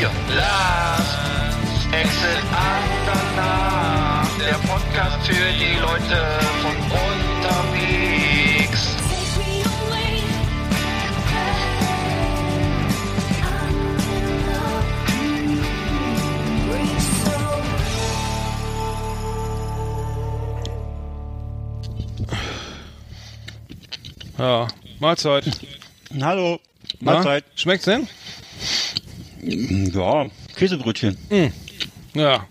4. Last Exit Andernach, der Podcast für die Leute von unterwegs. Ja, Mahlzeit. Hallo, Na? Mahlzeit. Schmeckt's denn? Ja, Käsebrötchen. Ja.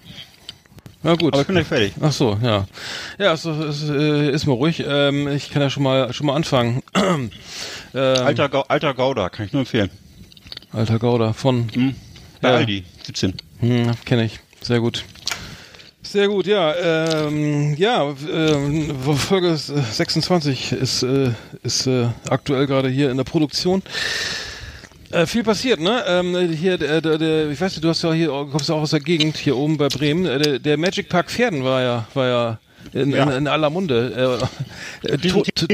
Na gut. Aber ich bin gleich fertig. Ach so, ja. Ja, es, es, äh, ist mal ruhig. Ähm, ich kann ja schon mal schon mal anfangen. ähm, Alter, Gau alter Gouda, kann ich nur empfehlen. alter Gouda von Bei Ja. Aldi, 17. hm, kenne ich. Sehr gut. Sehr gut, ja. Ähm, ja, ähm, Folge 26 ist, äh, ist äh, aktuell gerade hier in der Produktion. Äh, viel passiert, ne? Ähm, hier, der, der, der, ich weiß nicht, du hast ja hier, kommst ja auch aus der Gegend hier oben bei Bremen. Äh, Der, der Magic Park Pferden war ja, war ja in, Ja. in, in aller Munde. Äh, äh, to, to,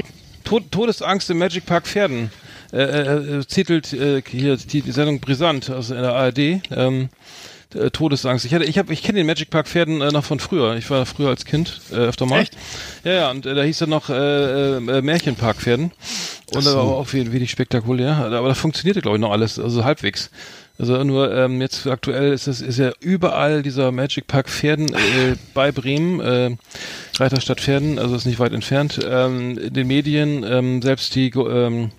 to, Todesangst im Magic Park Pferden. Äh, äh, titelt äh, hier die, die Sendung Brisant aus der ARD. Ähm, äh, Todesangst. Ich hatte, ich habe, ich kenne den Magic Park Pferden äh, noch von früher. Ich war früher als Kind äh, öfter mal. Echt? Ja, ja. Und äh, da hieß er noch äh, Märchenpark Pferden. Und das war auch wenig, wenig spektakulär. Aber da funktionierte glaube ich noch alles, also halbwegs. Also nur ähm, jetzt aktuell ist es ist ja überall dieser Magic Park Pferden äh, bei Bremen, äh, Reiterstadt Pferden, also ist nicht weit entfernt. Ähm, in den Medien ähm, selbst die ähm,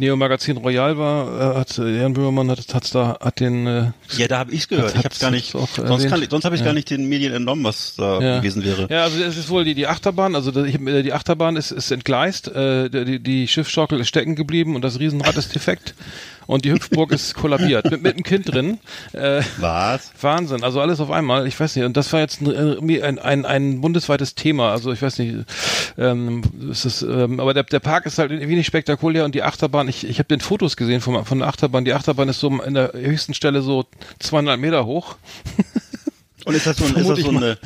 Neo Magazin Royal war, äh, hat äh, Jan Böhmermann hat, hat's da hat den äh, Ja, da habe ich's gehört. Ich hab's gar nicht. Sonst, kann, sonst habe ich Ja. gar nicht den Medien entnommen, was da Ja. gewesen wäre. Ja, also es ist wohl die, die Achterbahn, also äh, die Achterbahn ist, ist entgleist, äh, die, die Schiffsschaukel ist stecken geblieben und das Riesenrad ist defekt und die Hüpfburg ist kollabiert mit, mit einem Kind drin. Äh, Was? Wahnsinn, also alles auf einmal, ich weiß nicht, und das war jetzt ein, ein, ein, ein bundesweites Thema, also ich weiß nicht, ähm, es ist, ähm, aber der, der Park ist halt wenig spektakulär und die Achterbahn, ich, ich habe den Fotos gesehen von, von der Achterbahn, die Achterbahn ist so in der höchsten Stelle so 200 Meter hoch. Und ist das so, ein, ist das so eine,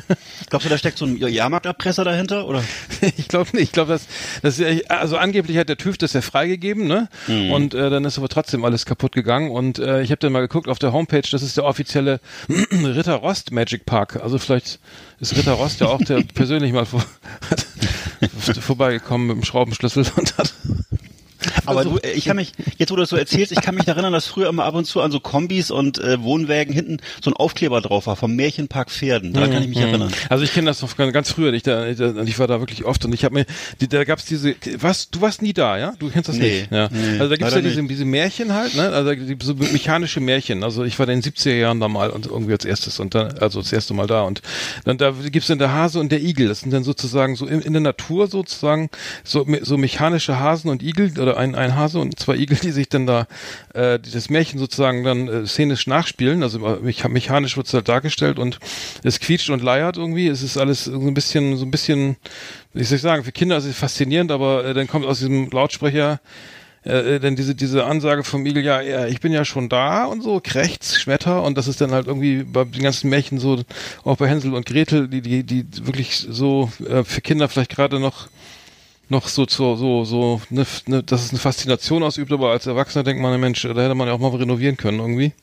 glaubst du, da steckt so ein Jahrmarkterpresser dahinter, oder? Ich glaube nicht. Ich glaube, das, das ist ja, also angeblich hat der TÜV das ja freigegeben, ne? Und äh, dann ist aber trotzdem alles kaputt gegangen. Und äh, ich habe dann mal geguckt auf der Homepage, das ist der offizielle Ritter Rost Magic Park. Also vielleicht ist Ritter Rost ja auch der persönlich mal vor, vorbeigekommen mit dem Schraubenschlüssel und hat Aber Also, du, äh, ich kann mich, jetzt wo du das so erzählst, ich kann mich erinnern, dass früher immer ab und zu an so Kombis und äh, Wohnwägen hinten so ein Aufkleber drauf war, vom Märchenpark Pferden. Daran kann ich mich erinnern. Also ich kenne das noch ganz, früher. Ich, da, ich, da- ich war da wirklich oft und ich habe mir, die, da gab's diese, was? Du warst nie da, ja? Du kennst das Nee, nicht? Ja. nee, also da gibt's ja diese, diese Märchen halt, ne? Also die, so mechanische Märchen. Also ich war da in den 70er Jahren da mal und irgendwie als erstes und dann, also das erste Mal da und dann da gibt's dann der Hase und der Igel. Das sind dann sozusagen so in, in der Natur sozusagen so, so mechanische Hasen und Igel oder ein, ein Hase und zwei Igel, die sich dann da äh, das Märchen sozusagen dann äh, szenisch nachspielen. Also äh, mecha- mechanisch wird's halt dargestellt und es quietscht und leiert irgendwie. Es ist alles so ein bisschen, so ein bisschen, wie soll ich sagen, für Kinder ist es faszinierend, aber äh, dann kommt aus diesem Lautsprecher äh, dann diese diese Ansage vom Igel, ja, ja, ich bin ja schon da und so, krächz, Schmetter und das ist dann halt irgendwie bei den ganzen Märchen so, auch bei Hänsel und Gretel, die die die wirklich so äh, für Kinder vielleicht gerade noch noch so so so so ne, ne, dass es eine Faszination ausübt, aber als Erwachsener denkt man, Mensch, da hätte man ja auch mal renovieren können irgendwie.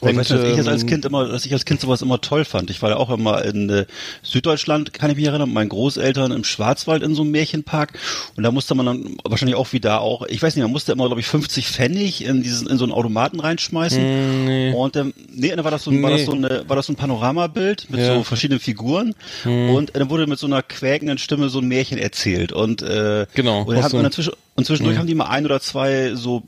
Aber ich weiß nicht, dass ich jetzt als ähm, Kind immer, dass ich als Kind sowas immer toll fand. Ich war ja auch immer in äh, Süddeutschland, kann ich mich erinnern, mit meinen Großeltern im Schwarzwald in so einem Märchenpark. Und da musste man dann wahrscheinlich auch wie da auch, ich weiß nicht, man musste immer, glaube ich, 50 Pfennig in diesen, in so einen Automaten reinschmeißen. Und ähm, nee, dann war das so, ein- war das Nee. so eine, war das so ein Panoramabild mit Ja. so verschiedenen Figuren. Und dann wurde mit so einer quäkenden Stimme so ein Märchen erzählt. Und äh, Genau, Und dann was hat man dazwischen Und zwischendurch haben die mal ein oder zwei so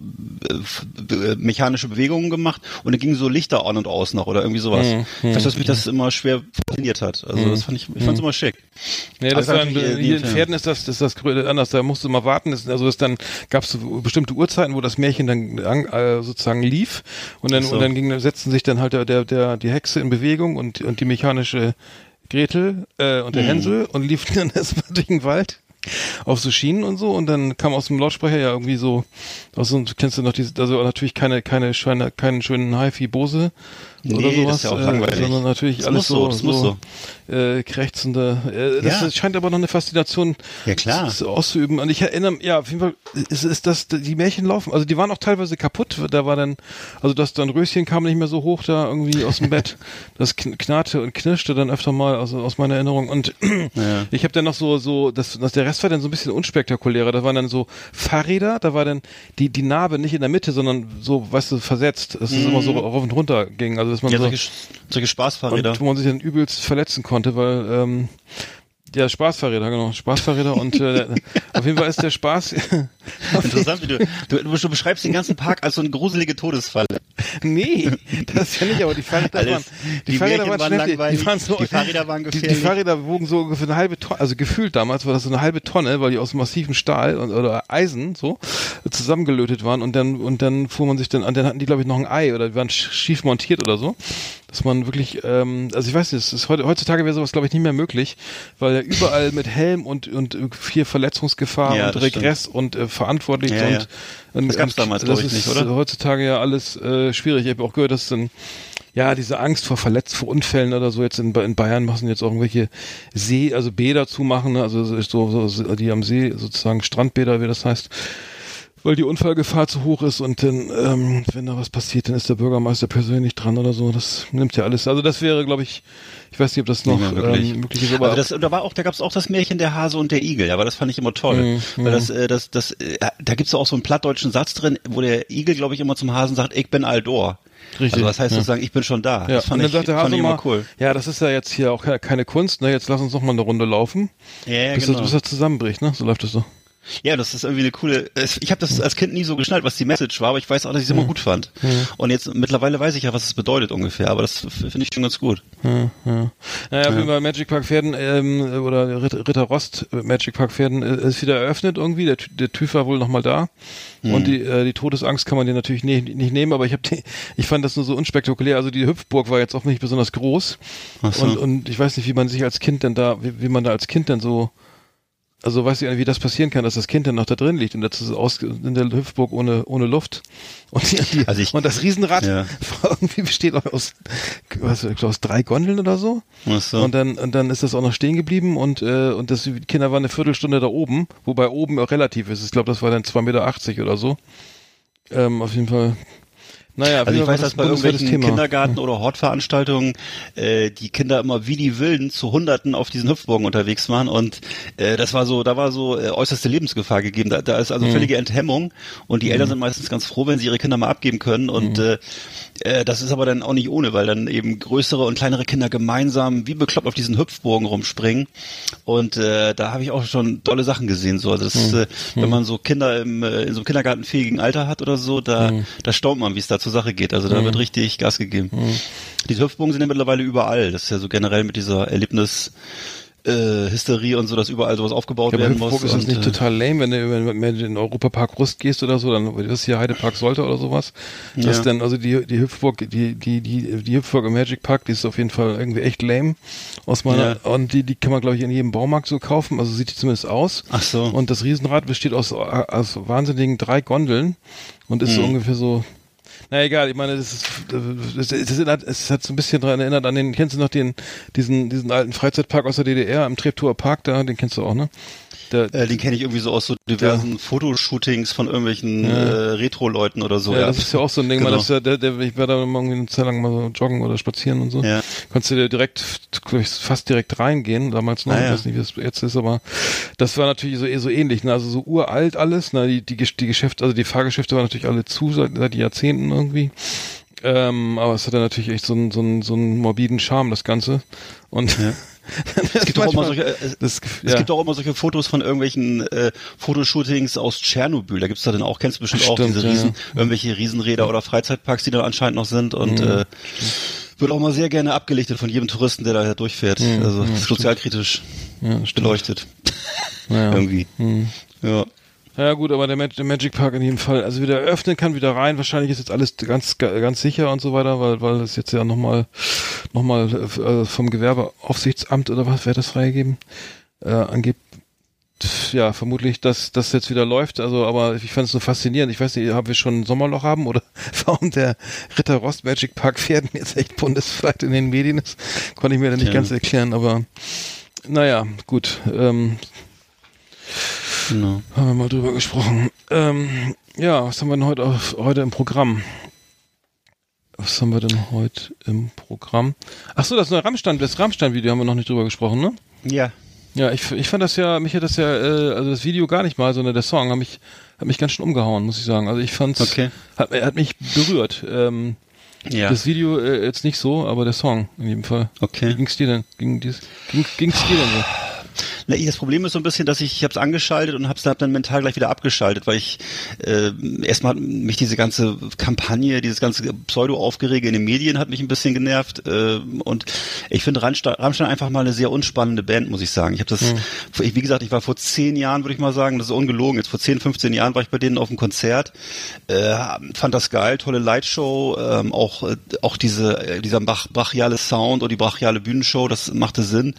äh, äh, mechanische Bewegungen gemacht und dann gingen so Lichter an und aus noch oder irgendwie sowas. Ich weiß, dass mich das immer schwer fasziniert hat. Also das fand ich, ich fand's immer schick. Nee, das Aber war, hier in die- Pferden ist das, ist das anders. Da musst du mal warten. Das, also das dann gab es so bestimmte Uhrzeiten, wo das Märchen dann an, äh, sozusagen lief und dann so. und dann ging, setzten sich dann halt der, der, der die Hexe in Bewegung und und die mechanische Gretel äh, und der Mhm. Hänsel und liefen dann erstmal durch den Wald auf so Schienen und so und dann kam aus dem Lautsprecher ja irgendwie so aus so kennst du noch diese also natürlich keine keine schöne keinen schönen Hi-Fi Bose oder Nee, sowas das ist ja auch äh, langweilig. sondern natürlich Das alles so, so muss so äh, krächzende äh, das Ja. scheint aber noch eine Faszination Ja, klar. s- auszuüben. Und ich erinnere ja auf jeden Fall ist, ist das die Märchen laufen also die waren auch teilweise kaputt. Da war dann also das dann Röschen kam nicht mehr so hoch da irgendwie aus dem Bett. Das kn- knarrte und knirschte dann öfter mal also aus meiner Erinnerung. Und Ja. ich habe dann noch so so das, das der Rest war dann so ein bisschen unspektakulärer. Da waren dann so Fahrräder da war dann die die Narbe nicht in der Mitte sondern so weißt du versetzt. Dass es immer so rauf und runter ging. Also dass man. Ja, so solche, solche Spaßfahrräder. und wo man sich dann übelst verletzen konnte, weil ähm, ja, Spaßfahrräder, genau, Spaßfahrräder und äh, auf jeden Fall ist der Spaß Interessant, wie du, du, du beschreibst den ganzen Park als so eine gruselige Todesfalle. Nee, das ist ja nicht, aber die Fahrräder Alles- waren, die, die Fahrräder waren, waren schnell, die, waren so, die Fahrräder waren die, die gefährlich. Fahrräder wogen so ungefähr eine halbe Tonne, also gefühlt damals war das so eine halbe Tonne, weil die aus massivem Stahl und, oder Eisen so zusammengelötet waren und dann und dann fuhr man sich dann an, dann hatten die glaube ich noch ein Ei oder die waren sch- schief montiert oder so, dass man wirklich, ähm, also ich weiß nicht, es ist heute, heutzutage wäre sowas glaube ich nicht mehr möglich, weil ja überall mit Helm und und viel Verletzungsgefahr Ja, und Regress und äh, verantwortlich Ja, und, ja. und Das gab's damals, das ist nicht, oder? heutzutage ja alles äh, schwierig. Ich habe auch gehört, dass dann ja diese Angst vor Verletz vor Unfällen oder so jetzt in, in Bayern machen jetzt auch irgendwelche See, also Bäder zumachen, ne? also so, so, so die am See sozusagen Strandbäder, wie das heißt. Weil die Unfallgefahr zu hoch ist und dann, ähm, wenn da was passiert, dann ist der Bürgermeister persönlich dran oder so. Das nimmt ja alles. Also das wäre, glaube ich, ich weiß nicht, ob das noch mehr wirklich. ähm, möglich ist, aber Also das, da war auch, da gab's auch das Märchen der Hase und der Igel, ja, aber das fand ich immer toll. Mhm, Weil das, äh, das, das, äh, da gibt's auch so einen plattdeutschen Satz drin, wo der Igel, glaube ich, immer zum Hasen sagt, ich bin Aldor. Richtig, Also was heißt ja. sozusagen, ich bin schon da. Ja, das fand und dann ich, sagt der fand Hase immer cool. ja, das ist ja jetzt hier auch ke- keine Kunst, ne? Jetzt lass uns noch mal eine Runde laufen, Ja, ja, bis, genau. das, bis das zusammenbricht, ne? So läuft das so. Ja, das ist irgendwie eine coole. Ich habe das als Kind nie so geschnallt, was die Message war, aber ich weiß auch, dass ich es immer gut fand. Und jetzt mittlerweile weiß ich ja, was es bedeutet ungefähr, aber das finde ich schon ganz gut. Ja, ja. Naja, jeden Fall Magic Park Pferden ähm, oder Ritter, Rost Magic Park Pferden äh, ist wieder eröffnet irgendwie. Der, der TÜV war wohl nochmal da. Und die, äh, die Todesangst kann man dir natürlich ne, nicht nehmen, aber ich habe ich fand das nur so unspektakulär. Also die Hüpfburg war jetzt auch nicht besonders groß. Ach so. Und, und ich weiß nicht, wie man sich als Kind denn da, wie, wie man da als Kind denn so also weiß ich nicht, wie das passieren kann, dass das Kind dann noch da drin liegt und das ist aus, in der Hüpfburg ohne, ohne Luft. Und, die, Also ich- und das Riesenrad Ja. irgendwie besteht auch aus, was, ich glaub, aus drei Gondeln oder so. Ach so. Und dann, und dann ist das auch noch stehen geblieben und, äh, und das, die Kinder waren eine Viertelstunde da oben, wobei oben auch relativ ist. Ich glaube, das war dann 2,80 Meter oder so. Ähm, auf jeden Fall. Naja, Also ich weiß, dass bei irgendwelchen Kindergarten- oder Hortveranstaltungen äh, die Kinder immer wie die Wilden zu Hunderten auf diesen Hüpfburgen unterwegs waren und äh, das war so, da war so äh, äußerste Lebensgefahr gegeben. Da, da ist also völlige Enthemmung und die Eltern sind meistens ganz froh, wenn sie ihre Kinder mal abgeben können und äh, äh, das ist aber dann auch nicht ohne, weil dann eben größere und kleinere Kinder gemeinsam wie bekloppt auf diesen Hüpfburgen rumspringen und äh, da habe ich auch schon tolle Sachen gesehen. So, also das, ist, äh, wenn man so Kinder im, äh, in so einem kindergartenfähigen Alter hat oder so, da, da staunt man, wie es da zur Sache geht. Also da wird richtig Gas gegeben. Diese Hüpfburgen sind ja mittlerweile überall. Das ist ja so generell mit dieser Erlebnis äh, Hysterie und so, dass überall sowas aufgebaut Ja, werden Hüpfburg muss. ist das nicht äh, total lame, wenn du wenn, wenn du in den Europapark Rust gehst oder so, dann ist hier Heidepark sollte oder sowas. Das Ja. dann, also die, die Hüpfburg, die, die, die, die Hüpfburg im Magic Park, die ist auf jeden Fall irgendwie echt lame aus meiner, und die, die kann man glaube ich in jedem Baumarkt so kaufen, also sieht die zumindest aus. Ach so. Und das Riesenrad besteht aus, aus wahnsinnigen drei Gondeln und ist so Mhm. ungefähr so, na egal, ich meine, das ist, das, das erinnert, es hat so ein bisschen daran erinnert an den, kennst du noch den, diesen, diesen alten Freizeitpark aus der DDR am Treptower Park da, den kennst du auch, ne? Der, äh, den kenne ich irgendwie so aus so diversen Fotoshootings von irgendwelchen äh, Retro-Leuten oder so. ja, das ist ja auch so ein Ding, Genau. man, das ist ja, der, der, ich war da mal irgendwie eine Zeit lang mal so joggen oder spazieren und so. Ja. Konntest du dir direkt, ich, fast direkt reingehen, damals noch, Ah, ich ja. weiß nicht, wie das jetzt ist, aber das war natürlich so, eh so ähnlich, ne? also so uralt alles, ne? die, die, die Geschäfte, also die Fahrgeschäfte waren natürlich alle zu seit, seit Jahrzehnten irgendwie. Ähm, aber es hatte natürlich echt so einen, so einen, so einen morbiden Charme, das Ganze. Und Es gibt, auch immer solche, äh, es, das, es gibt auch immer solche Fotos von irgendwelchen äh, Fotoshootings aus Tschernobyl. Da gibt's da dann auch, kennst du bestimmt auch Stimmt, diese ja, Riesen, ja. irgendwelche Riesenräder oder Freizeitparks, die da anscheinend noch sind und Mhm. äh, wird auch mal sehr gerne abgelichtet von jedem Touristen, der da durchfährt. also ja, sozialkritisch ja, beleuchtet. Ja. Irgendwie. Ja. Ja gut, aber der, Mag der Magic Park in jedem Fall, also wieder öffnen kann, wieder rein. Wahrscheinlich ist jetzt alles ganz ganz sicher und so weiter, weil weil es jetzt ja nochmal noch mal, äh, vom Gewerbeaufsichtsamt oder was wäre das freigegeben äh, angibt. Ja, vermutlich, dass das jetzt wieder läuft. Also, aber ich fand es so faszinierend. Ich weiß nicht, haben wir schon ein Sommerloch haben oder warum der Ritter Rost Magic Park Pferden jetzt echt bundesweit in den Medien ist, konnte ich mir dann nicht Tja. ganz erklären. Aber naja, gut. Ähm, Genau. haben wir mal drüber gesprochen. Ähm, ja, was haben wir denn heute, auf, heute im Programm? Was haben wir denn heute im Programm? Ach so, das neue Rammstein, das Rammstein-Video haben wir noch nicht drüber gesprochen, ne? Ja. Ja, ich, ich fand das ja, mich hat das ja, äh, also das Video gar nicht mal, sondern der Song hat mich, hat mich ganz schön umgehauen, muss ich sagen. Also ich fand's, Okay. hat, hat mich berührt. Ähm, Ja. Das Video äh, jetzt nicht so, aber der Song in jedem Fall. Okay. Wie ging's dir denn? Ging, dies, ging, ging's dir denn so? Na, ich- das Problem ist so ein bisschen, dass ich, ich habe es angeschaltet und habe es dann mental gleich wieder abgeschaltet, weil ich äh, erstmal hat mich diese ganze Kampagne, dieses ganze Pseudo-Aufgerege in den Medien hat mich ein bisschen genervt äh, und ich finde Rammstein, einfach mal eine sehr unspannende Band, muss ich sagen. Ich habe das, ich, wie gesagt, ich war vor zehn Jahren, würde ich mal sagen, das ist ungelogen, jetzt vor 10, 15 Jahren war ich bei denen auf dem Konzert, äh, fand das geil, tolle Lightshow, ähm, auch äh, auch diese äh, dieser brach, brachiale Sound und die brachiale Bühnenshow, das machte Sinn.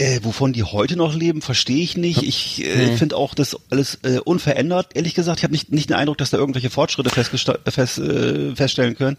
Äh, wovon die heute noch leben, verstehe ich nicht. Ich äh, finde auch das alles äh, unverändert. Ehrlich gesagt, ich habe nicht, nicht den Eindruck, dass da irgendwelche Fortschritte fest, äh, feststellen können.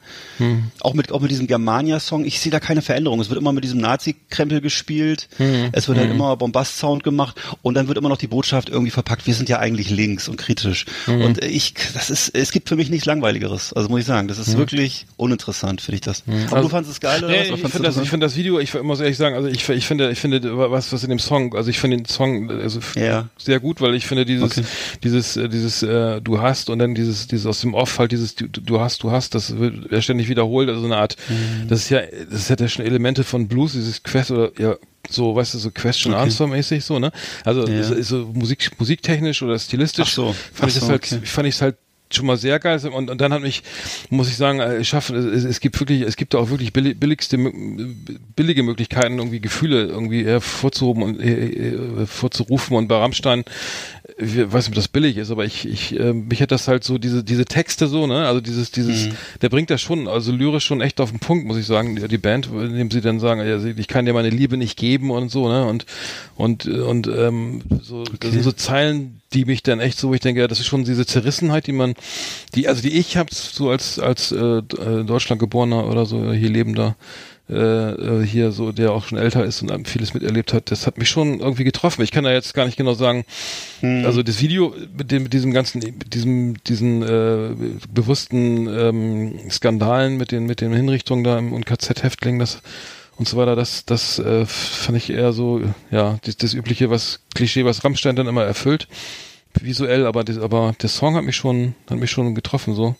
Auch mit auch mit diesem Germania-Song, ich sehe da keine Veränderung. Es wird immer mit diesem Nazi-Krempel gespielt. Es wird halt immer Bombast-Sound gemacht und dann wird immer noch die Botschaft irgendwie verpackt. Wir sind ja eigentlich links und kritisch. Und äh, ich, das ist, es gibt für mich nichts Langweiligeres. Also muss ich sagen, das ist wirklich uninteressant, finde ich das. Aber Also- du fandest es geil oder Nee? Oder ich finde das, ich finde das Video, ich muss ehrlich sagen, also ich, ich finde, ich finde was, was in dem Song, also ich finde den Song also Ja. sehr gut, weil ich finde dieses, Okay. dieses, äh, dieses, äh, du hast und dann dieses, dieses aus dem Off halt dieses, du, du hast, du hast, das wird ja ständig wiederholt, also so eine Art, Mhm. das ist ja, das hat ja schon Elemente von Blues, dieses Quest oder ja so, weißt du, so Question Okay. Answer mäßig so, ne? Also Ja. so, so Musik, musiktechnisch oder stilistisch Ach so. fand ich Ach das so, halt, okay. fand ich es halt schon mal sehr geil und, und dann hat mich, muss ich sagen, äh, schaffen, es, es gibt wirklich, es gibt auch wirklich billi- billigste, billige Möglichkeiten, irgendwie Gefühle irgendwie hervorzuhoben und äh, äh, vorzurufen und bei Rammstein, ich weiß nicht, ob das billig ist, aber ich, ich, äh, mich hat das halt so, diese, diese Texte so, ne, also dieses, dieses, Mhm. der bringt das schon, also lyrisch schon echt auf den Punkt, muss ich sagen, die, die Band, indem sie dann sagen, ja, ich kann dir meine Liebe nicht geben und so, ne, und, und, und, ähm, so, das sind so Zeilen, die mich dann echt so, wo ich denke, ja, das ist schon diese Zerrissenheit, die man, die, also die ich habe so als als äh, äh, Deutschland geborener oder so hier lebender äh, äh, hier so, der auch schon älter ist und vieles miterlebt hat, das hat mich schon irgendwie getroffen. Ich kann da jetzt gar nicht genau sagen, also das Video mit dem mit diesem ganzen, mit diesem diesen äh, bewussten ähm, Skandalen mit den mit den Hinrichtungen da im und KZ-Häftling, das und so weiter, das, das äh, fand ich eher so, ja, das, das übliche, was Klischee, was Rammstein dann immer erfüllt, visuell, aber, das, aber der Song hat mich schon, hat mich schon getroffen, so.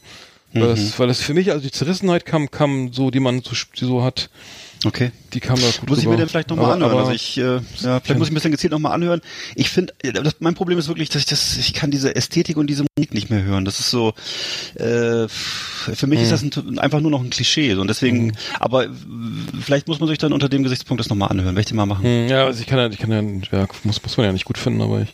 Weil, das, weil das für mich, also die Zerrissenheit kam, kam so, die man so, die so hat, Okay. die kam da gut Muss ich mir den vielleicht nochmal Aber- anhören. aber- also ich, äh, ja, vielleicht muss ich ein bisschen gezielt nochmal anhören. Ich finde, das- mein Problem ist wirklich, dass ich das, ich kann diese Ästhetik und diese Musik nicht mehr hören. Das ist so, äh, für mich ist das ein, einfach nur noch ein Klischee. So. Und deswegen, aber äh, vielleicht muss man sich dann unter dem Gesichtspunkt das nochmal anhören. Werde ich den mal machen. Hm, Ja, also ich kann ja, ich kann ja, ja muss, muss man ja nicht gut finden, aber ich,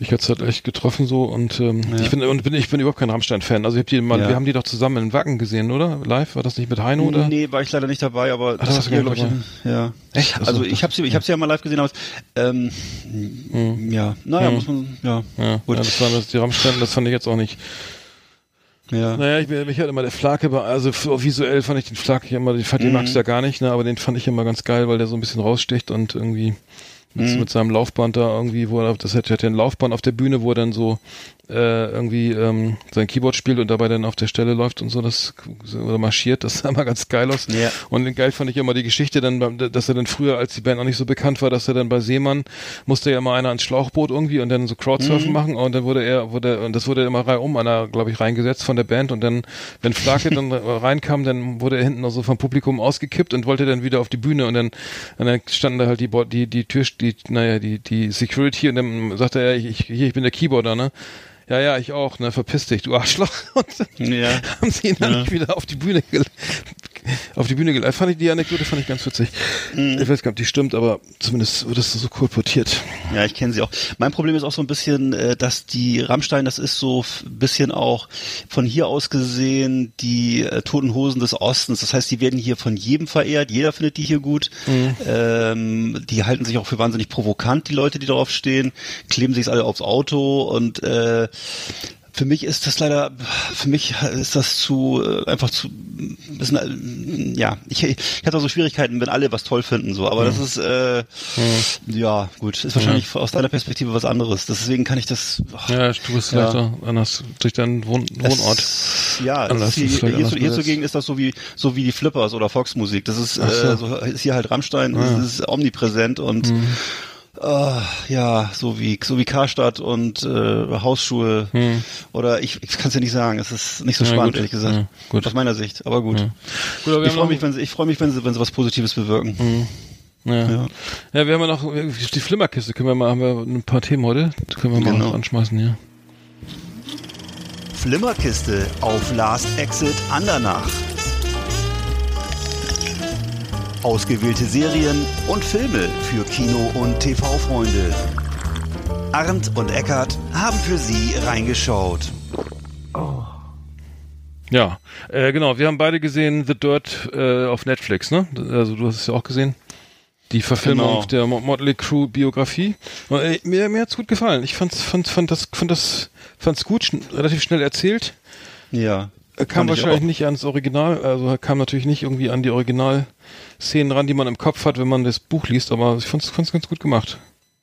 mich hat's halt echt getroffen so und ähm, ich bin und bin ich bin überhaupt kein Rammstein-Fan. Also ich hab die mal, Ja. wir haben die doch zusammen in Wacken gesehen, oder? Live? War das nicht mit Heino oder? Nee, war ich leider nicht dabei, aber da das warst gar glaube ich, ja. Echt? Also, Also ich habe sie, ich habe sie ja mal live gesehen, aber ähm, ja, naja, muss man, ja. Ja, gut, ja, das waren das, die Rammstein, das fand ich jetzt auch nicht. ja. Naja, ich, mich hat immer der Flake, also visuell fand ich den Flake immer, den, fand- den magst du ja gar nicht, ne, aber den fand ich immer ganz geil, weil der so ein bisschen raussticht und irgendwie mit, mit seinem Laufband da irgendwie, wo er, das hat, ja ein Laufband auf der Bühne, wo er dann so äh, irgendwie ähm, sein Keyboard spielt und dabei dann auf der Stelle läuft und so, das oder marschiert, das sah immer ganz geil aus. Ja. Und geil fand ich immer die Geschichte dann, dass er dann früher, als die Band noch nicht so bekannt war, dass er dann bei Seemann musste ja immer einer ans Schlauchboot irgendwie und dann so Mhm. Crowdsurfen machen und dann wurde er, wurde, und das wurde immer reihum einer, glaube ich, reingesetzt von der Band und dann, wenn Flake dann reinkam, dann wurde er hinten noch so vom Publikum ausgekippt und wollte dann wieder auf die Bühne und dann, und dann standen da halt die, die, die Tür, die, naja, die, die Security und dann sagte er, ich, hier, ich bin der Keyboarder, ne? Ja, ja, ich auch, ne, verpiss dich, du Arschloch. Und dann Ja. haben sie ihn dann nicht wieder auf die Bühne auf die Bühne geleitet. Fand ich die Anekdote fand ich ganz witzig. Mhm. Ich weiß gar nicht, ob die stimmt, aber zumindest wird das so kolportiert. Ja, ich kenne sie auch. Mein Problem ist auch so ein bisschen, äh, dass die Rammstein, das ist so ein bisschen auch von hier aus gesehen die äh, Toten Hosen des Ostens. Das heißt, die werden hier von jedem verehrt. Jeder findet die hier gut. Ähm, die halten sich auch für wahnsinnig provokant, die Leute, die darauf stehen, kleben sich alle aufs Auto und äh, für mich ist das leider, für mich ist das zu, äh, einfach zu, bisschen, äh, ja, ich, ich da so Schwierigkeiten, wenn alle was toll finden, so, aber das ist, äh, ja, gut, ist wahrscheinlich aus deiner Perspektive was anderes. Deswegen kann ich das, ach, Ja, du bist Ja. vielleicht auch anders durch deinen Wohn Wohnort. es- ja, Anders, hier, hier, anders hier, hier besetzt. zugegen ist das so wie, so wie die Flippers oder Volksmusik. Das ist, so. äh, so ist hier halt Rammstein, das ist omnipräsent und, Ah, ja, so wie so wie Karstadt und äh, Hausschuhe oder ich, ich kann es ja nicht sagen. Es ist nicht so Hm. Ja, spannend gut. ehrlich gesagt. Ja, gut. Aus meiner Sicht, aber gut. Gut, aber wir Ich freue mich, wenn sie ich freue mich, wenn sie wenn sie was Positives bewirken. Ja. Ja. Ja. wir haben ja noch die Flimmerkiste. Können wir mal, haben wir ein paar Themen heute? Die können wir mal Genau. anschmeißen, ja. Flimmerkiste auf Last Exit Andernach. Ausgewählte Serien und Filme für Kino- und TV-Freunde. Arndt und Eckart haben für Sie reingeschaut. Ja, äh, genau. Wir haben beide gesehen The Dirt äh, auf Netflix, ne? Also du hast es ja auch gesehen. Die Verfilmung Genau. der Mo- Motley Crue Biografie. Und, äh, mir mir hat's gut gefallen. Ich fand's fand fand das fand das fand's gut, schn relativ schnell erzählt. Ja. Er kam fand ich wahrscheinlich nicht ans Original, also er kam natürlich nicht irgendwie an die Originalszenen ran, die man im Kopf hat, wenn man das Buch liest, aber ich fand's, fand's ganz gut gemacht.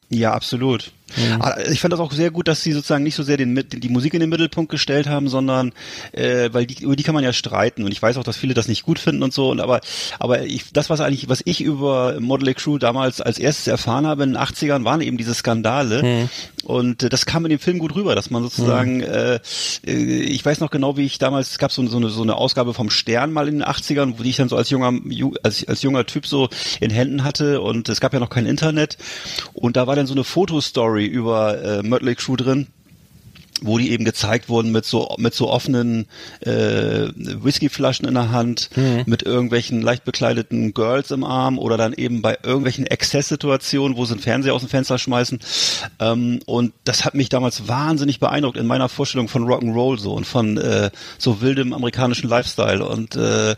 Ja, absolut. Mhm. Ich fand das auch sehr gut, dass sie sozusagen nicht so sehr den, die Musik in den Mittelpunkt gestellt haben, sondern äh, weil die, über die kann man ja streiten und ich weiß auch, dass viele das nicht gut finden und so. Und aber aber ich, das was eigentlich was ich über Motley Crue damals als erstes erfahren habe in den 80ern waren eben diese Skandale Mhm. und äh, das kam in dem Film gut rüber, dass man sozusagen äh, äh, ich weiß noch genau, wie ich damals es gab so, so eine so eine Ausgabe vom Stern mal in den 80ern, wo die ich dann so als junger Ju- als als junger Typ so in Händen hatte und es gab ja noch kein Internet und da war dann so eine Fotostory über äh, Mötley Crüe drin wo die eben gezeigt wurden mit so mit so offenen äh, Whiskyflaschen in der Hand, mit irgendwelchen leicht bekleideten Girls im Arm oder dann eben bei irgendwelchen Exzesssituationen, wo sie einen Fernseher aus dem Fenster schmeißen. Ähm, und das hat mich damals wahnsinnig beeindruckt in meiner Vorstellung von Rock'n'Roll so und von äh, so wildem amerikanischen Lifestyle. Und äh,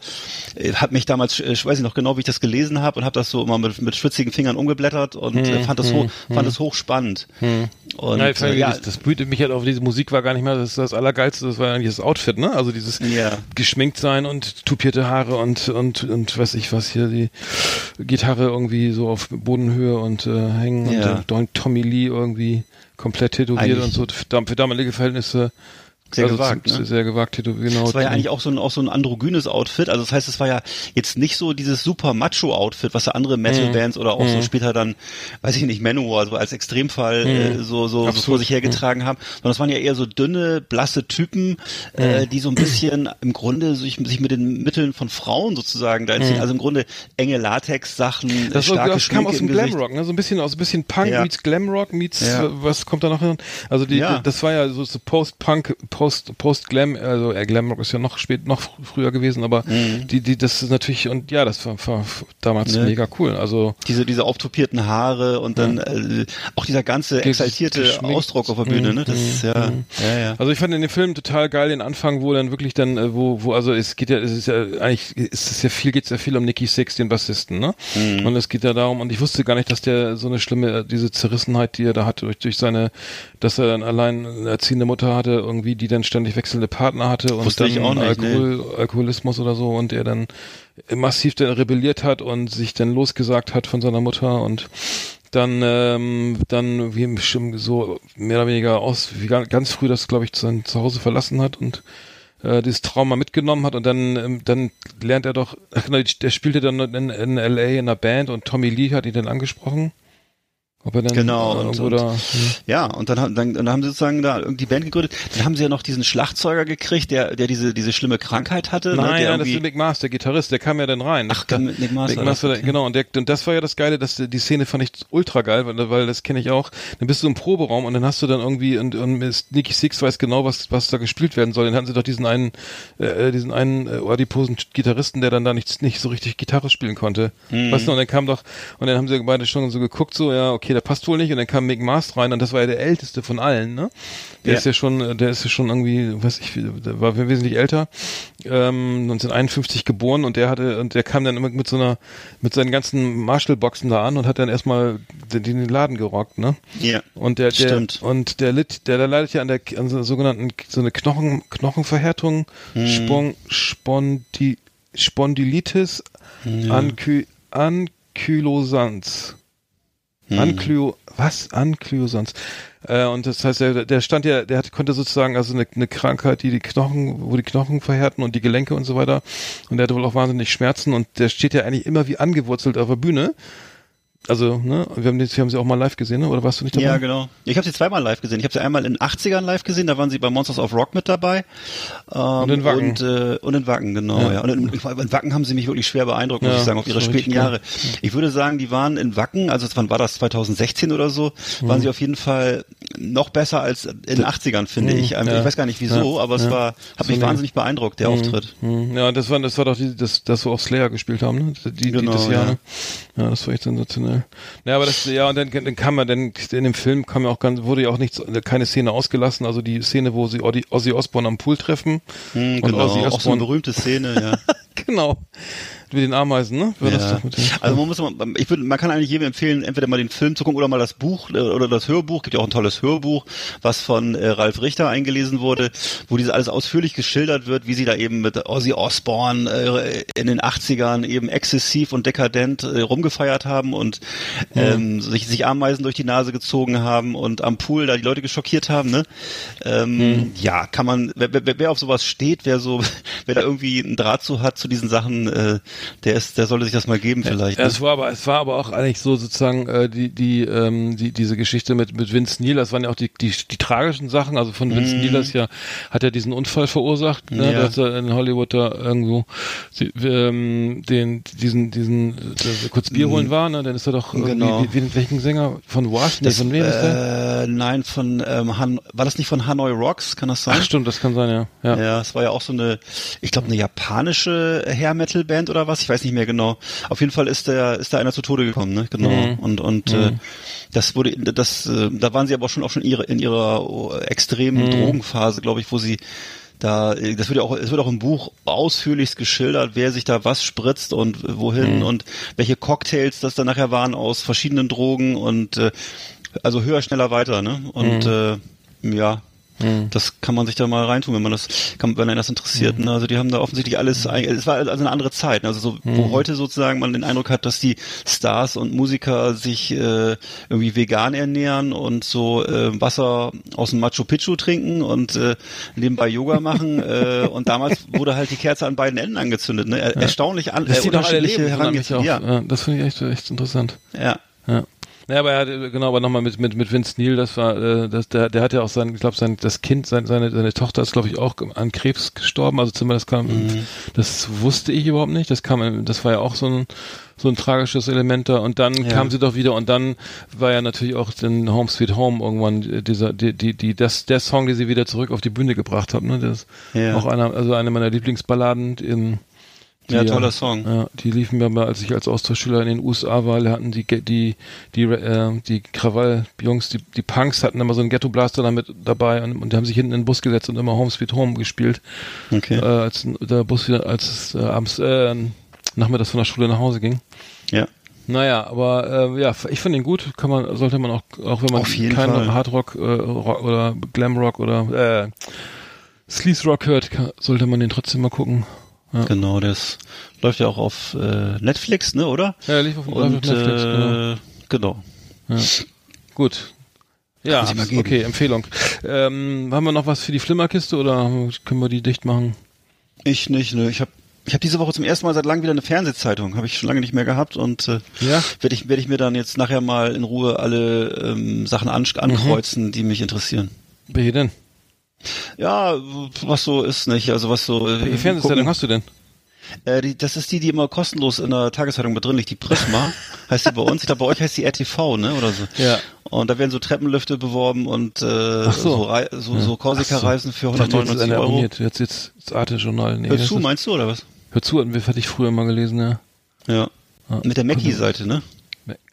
hat mich damals, äh, ich weiß nicht noch genau, wie ich das gelesen habe und habe das so immer mit, mit schwitzigen Fingern umgeblättert und äh, fand das hoch, fand es hochspannend. Und Ja, äh, ja, das, das mich halt auf, diese Musik war gar nicht mehr das, das Allergeilste, das war eigentlich das Outfit, ne? Also dieses Ja. geschminkt sein und tupierte Haare und, und, und weiß ich was hier, die Gitarre irgendwie so auf Bodenhöhe und äh, hängen Ja. und äh, Tommy Lee irgendwie komplett tätowiert Eigentlich- und so für damalige Verhältnisse Sehr also gewagt, ne? Sehr gewagt tätowiert, genau. Das war ja eigentlich auch so ein, auch so ein androgynes Outfit. Also das heißt, es war ja jetzt nicht so dieses super Macho-Outfit, was ja andere Metal-Bands oder auch so später dann, weiß ich nicht, Manowar, so als Extremfall äh, so, so, so vor sich hergetragen haben. Sondern es waren ja eher so dünne, blasse Typen, äh, die so ein bisschen im Grunde sich, sich mit den Mitteln von Frauen sozusagen da entziehen. Also im Grunde enge Latex-Sachen, Das, starke das kam aus dem. Glamrock, ne? so ein bisschen aus ein bisschen Punk Ja. meets Glamrock meets Ja. was kommt da noch hin? Also die, Ja. das war ja so, so Post-Punk, Post Post Glam, also äh, Glamrock ist ja noch spät noch fr- früher gewesen, aber die die das ist natürlich und ja, das war, war damals Mhm. Ne? mega cool. Also diese diese auftopierten Haare und dann äh, auch dieser ganze Ges- exaltierte. Ausdruck auf der Bühne, ne? Das ist ja, ja, ja. Also ich fand in dem Film total geil den Anfang, wo dann wirklich dann, äh, wo, wo, also es geht ja, es ist ja eigentlich, ist es ja viel, geht's ja viel um Nicky Six, den Bassisten, ne? Mhm. Und es geht ja darum, und ich wusste gar nicht, dass der so eine schlimme, äh, diese Zerrissenheit, die er da hatte, durch, durch seine, dass er dann allein eine erziehende Mutter hatte, irgendwie, die dann ständig wechselnde Partner hatte und Wusste dann nicht, Alkohol, Alkoholismus oder so und er dann massiv dann rebelliert hat und sich dann losgesagt hat von seiner Mutter und dann, ähm, dann wie so mehr oder weniger aus, wie ga- ganz früh das, glaube ich, sein Zuhause verlassen hat und äh, dieses Trauma mitgenommen hat und dann, ähm, dann lernt er doch, ach genau, der spielte dann in, in LA in einer Band und Tommy Lee hat ihn dann angesprochen. Ob er dann Genau, äh, und- und- da, hm. Ja, und dann, haben- dann, dann haben sie sozusagen da irgendwie die Band gegründet. Dann haben sie ja noch diesen Schlagzeuger gekriegt, der, der diese, diese schlimme Krankheit hatte. ne, Nein, der nein, das ist Nick Mars, der Gitarrist, der kam ja dann rein. Ach, Da- Nick Mars Nick Mars okay. genau, und, der, und das war ja das Geile, dass die Szene fand ich ultra geil, weil, weil das kenne ich auch. Dann bist du im Proberaum und dann hast du dann irgendwie, und, und Nicky Six weiß genau, was, was da gespielt werden soll. Dann hatten sie doch diesen einen, äh, diesen einen äh, adiposen Gitarristen, der dann da nicht, nicht so richtig Gitarre spielen konnte. Mhm. Weißt du, und dann kam doch, und dann haben sie beide schon so geguckt, so, ja, okay, der passt wohl nicht, und dann kam Mick Mars rein, und das war ja der älteste von allen, ne? Der Ja. ist ja schon, der ist ja schon irgendwie, weiß ich, der war wesentlich älter, ähm, 1951 geboren und der hatte, und der kam dann immer mit so einer, mit seinen ganzen Marshall-Boxen da an und hat dann erstmal den, den Laden gerockt, ne? Ja, Und der, der Stimmt. und der litt, der, der leidet ja an der an so einer sogenannten so eine Knochen Knochenverhärtung, Mhm. Spon, Spondi, Spondylitis, Anky, Ankylosans. Mhm. Anklyo, was? Ankylosanz. Äh, und das heißt, der, der stand ja, der hat, konnte sozusagen also eine, eine Krankheit, die die Knochen, wo die Knochen verhärten und die Gelenke und so weiter. Und der hatte wohl auch wahnsinnig Schmerzen und der steht ja eigentlich immer wie angewurzelt auf der Bühne. Also, ne, wir haben, die, wir haben sie auch mal live gesehen, ne? oder warst du nicht dabei? Ja, genau. Ich habe sie zweimal live gesehen. Ich habe sie einmal in den 80ern live gesehen, da waren sie bei Monsters of Rock mit dabei. Ähm, und in Wacken. Und, äh, und in Wacken, genau. Ja. Ja. Und in, in Wacken haben sie mich wirklich schwer beeindruckt, muss Ja, ich sagen, auf ihre späten richtig Jahre. Ich würde sagen, die waren in Wacken, also wann war das, 2016 oder so, Mhm. waren sie auf jeden Fall noch besser als in den 80ern, finde ich. Also ja. Ich weiß gar nicht wieso, aber es war, hat So mich eine- wahnsinnig beeindruckt, der Auftritt. Hm, Ja, das war, das war doch die, das, das, wo auch Slayer gespielt haben, ne? Die, die, Genau, das Jahr, ja. ne? Ja, das war echt sensationell. Ja, aber das, ja, und dann, dann kam man, dann, in dem Film kam ja auch ganz, wurde ja auch nichts, keine Szene ausgelassen, also die Szene, wo sie Ozzy, Ozzy Osbourne am Pool treffen. Hm, und genau, Ozzy auch so eine Osbourne, berühmte Szene, ja. genau. Mit den Ameisen, ne? War Ja. den, Also man muss, mal- ich würde, man kann eigentlich jedem empfehlen, entweder mal den Film zu gucken oder mal das Buch äh, oder das Hörbuch. Gibt ja auch ein tolles Hörbuch, was von äh, Ralf Richter eingelesen wurde, wo dieses alles ausführlich geschildert wird, wie sie da eben mit Ozzy Osbourne äh, in den 80ern eben exzessiv und dekadent äh, rumgefeiert haben und ähm, sich, sich Ameisen durch die Nase gezogen haben und am Pool da die Leute geschockiert haben. Ne? Ähm, Ja, kann man, wer, wer, wer auf sowas steht, wer so, wer da irgendwie einen Draht zu hat zu diesen Sachen, äh, der ist, der sollte sich das mal geben vielleicht. Ja, ne? es war aber, es war aber auch eigentlich so sozusagen äh, die die ähm, die diese Geschichte mit mit Vince Neil, das waren ja auch die die, die tragischen Sachen. Also von Vince Neil das ja hat er diesen Unfall verursacht, ne, Mhm. Ja. dass er in Hollywood da irgendwo sie, ähm, den diesen diesen äh, kurz Bier holen war, ne, dann ist er doch irgendwie, Mhm. Genau. wie, wie, welchen Sänger von Was? Nee, Das, von wem ist der? äh, nein, von ähm, Han war das nicht von Hanoi Rocks, kann das sein? Ach stimmt, das kann sein, ja. Ja. Ja, es war ja auch so eine, ich glaube, eine japanische Hair Metal Band oder was, ich weiß nicht mehr genau. Auf jeden Fall ist der, ist da einer zu Tode gekommen, ne? Genau. Mhm. Und und äh, das wurde, das, äh, da waren sie aber schon auch schon ihre in ihrer äh, extremen Mhm. Drogenphase, glaube ich, wo sie da, äh, das wird ja auch, es wird auch im Buch ausführlichst geschildert, wer sich da was spritzt und äh, wohin Mhm. und welche Cocktails das dann nachher waren aus verschiedenen Drogen und äh, also höher, schneller, weiter, ne? Und Mhm. äh, ja, das kann man sich da mal reintun, wenn man das, kann, wenn einen das interessiert. Ne? Also die haben da offensichtlich alles, ein- es war also eine andere Zeit. ne? Also so, wo heute sozusagen man den Eindruck hat, dass die Stars und Musiker sich äh, irgendwie vegan ernähren und so äh, Wasser aus dem Machu Picchu trinken und äh, nebenbei Yoga machen. äh, und damals wurde halt die Kerze an beiden Enden angezündet. Ne? Er, Erstaunlich an, Das äh, unterschiedliche. Herangehensweise. Ja. das finde ich echt, echt interessant. Ja, ja. Ja. Ja, aber er hat, äh, genau, aber nochmal mit, mit, mit Vince Neil, das war, äh, das, der, der hat ja auch sein, ich glaube, sein, das Kind, sein, seine, seine Tochter ist, glaube ich, auch an Krebs gestorben, also zumindest kam, das wusste ich überhaupt nicht, das kam, das war ja auch so ein, so ein tragisches Element da und dann Ja. kam sie doch wieder und dann war ja natürlich auch den Home Sweet Home irgendwann dieser, die, die, die, das, der Song, der sie wieder zurück auf die Bühne gebracht hat, ne, das ist Ja. auch einer, also eine meiner Lieblingsballaden im, Ja, die, toller äh, Song. Ja, die liefen mir mal, als ich als Austauschschüler in den USA war, da hatten die die die äh, die Krawall-Jungs, die die Punks hatten immer so einen Ghetto Blaster damit dabei und, und die haben sich hinten in den Bus gesetzt und immer Home Sweet Home gespielt, Okay. äh, als der Bus wieder als es äh, abends äh, nachmittags von der Schule nach Hause ging. Ja. Naja, aber äh, ja, ich finde ihn gut. Kann man, sollte man auch, auch wenn man keinen. Hardrock äh, Rock oder Glamrock oder äh, Sleaze Rock hört, kann, sollte man den trotzdem mal gucken. Ja. Genau, das läuft ja auch auf äh, Netflix, ne, oder? Ja, lief auf, Und Netflix, genau. äh, genau. Gut. Ja, mal geben. okay, Empfehlung. Ähm, haben wir noch was für die Flimmerkiste oder können wir die dicht machen? Ich nicht, ne. Ich habe ich hab diese Woche zum ersten Mal seit langem wieder eine Fernsehzeitung. Habe ich schon lange nicht mehr gehabt und äh, Ja? werde ich, werd ich mir dann jetzt nachher mal in Ruhe alle ähm, Sachen an, Mhm. ankreuzen, die mich interessieren. Welche denn? Ja, was so ist nicht. Also was so. äh, Welche Fernsehsendung hast du denn? Äh, die, das ist die, die immer kostenlos in der Tageszeitung mit drin liegt. Die Prisma heißt die bei uns. Ich glaube, bei euch heißt die RTV, ne? Oder so. Ja. Und da werden so Treppenlifte beworben und äh, Ach so. so, so, so Korsika-Reisen für Ich dachte, jetzt ist 199 einer Euro. abonniert. Jetzt jetzt das Arte-Journal. Nee, Hör zu, meinst du, oder was? Hör zu, hatten wir- hatte ich früher mal gelesen, ja. Ja. Ja. Mit der Mackie-Seite, ne?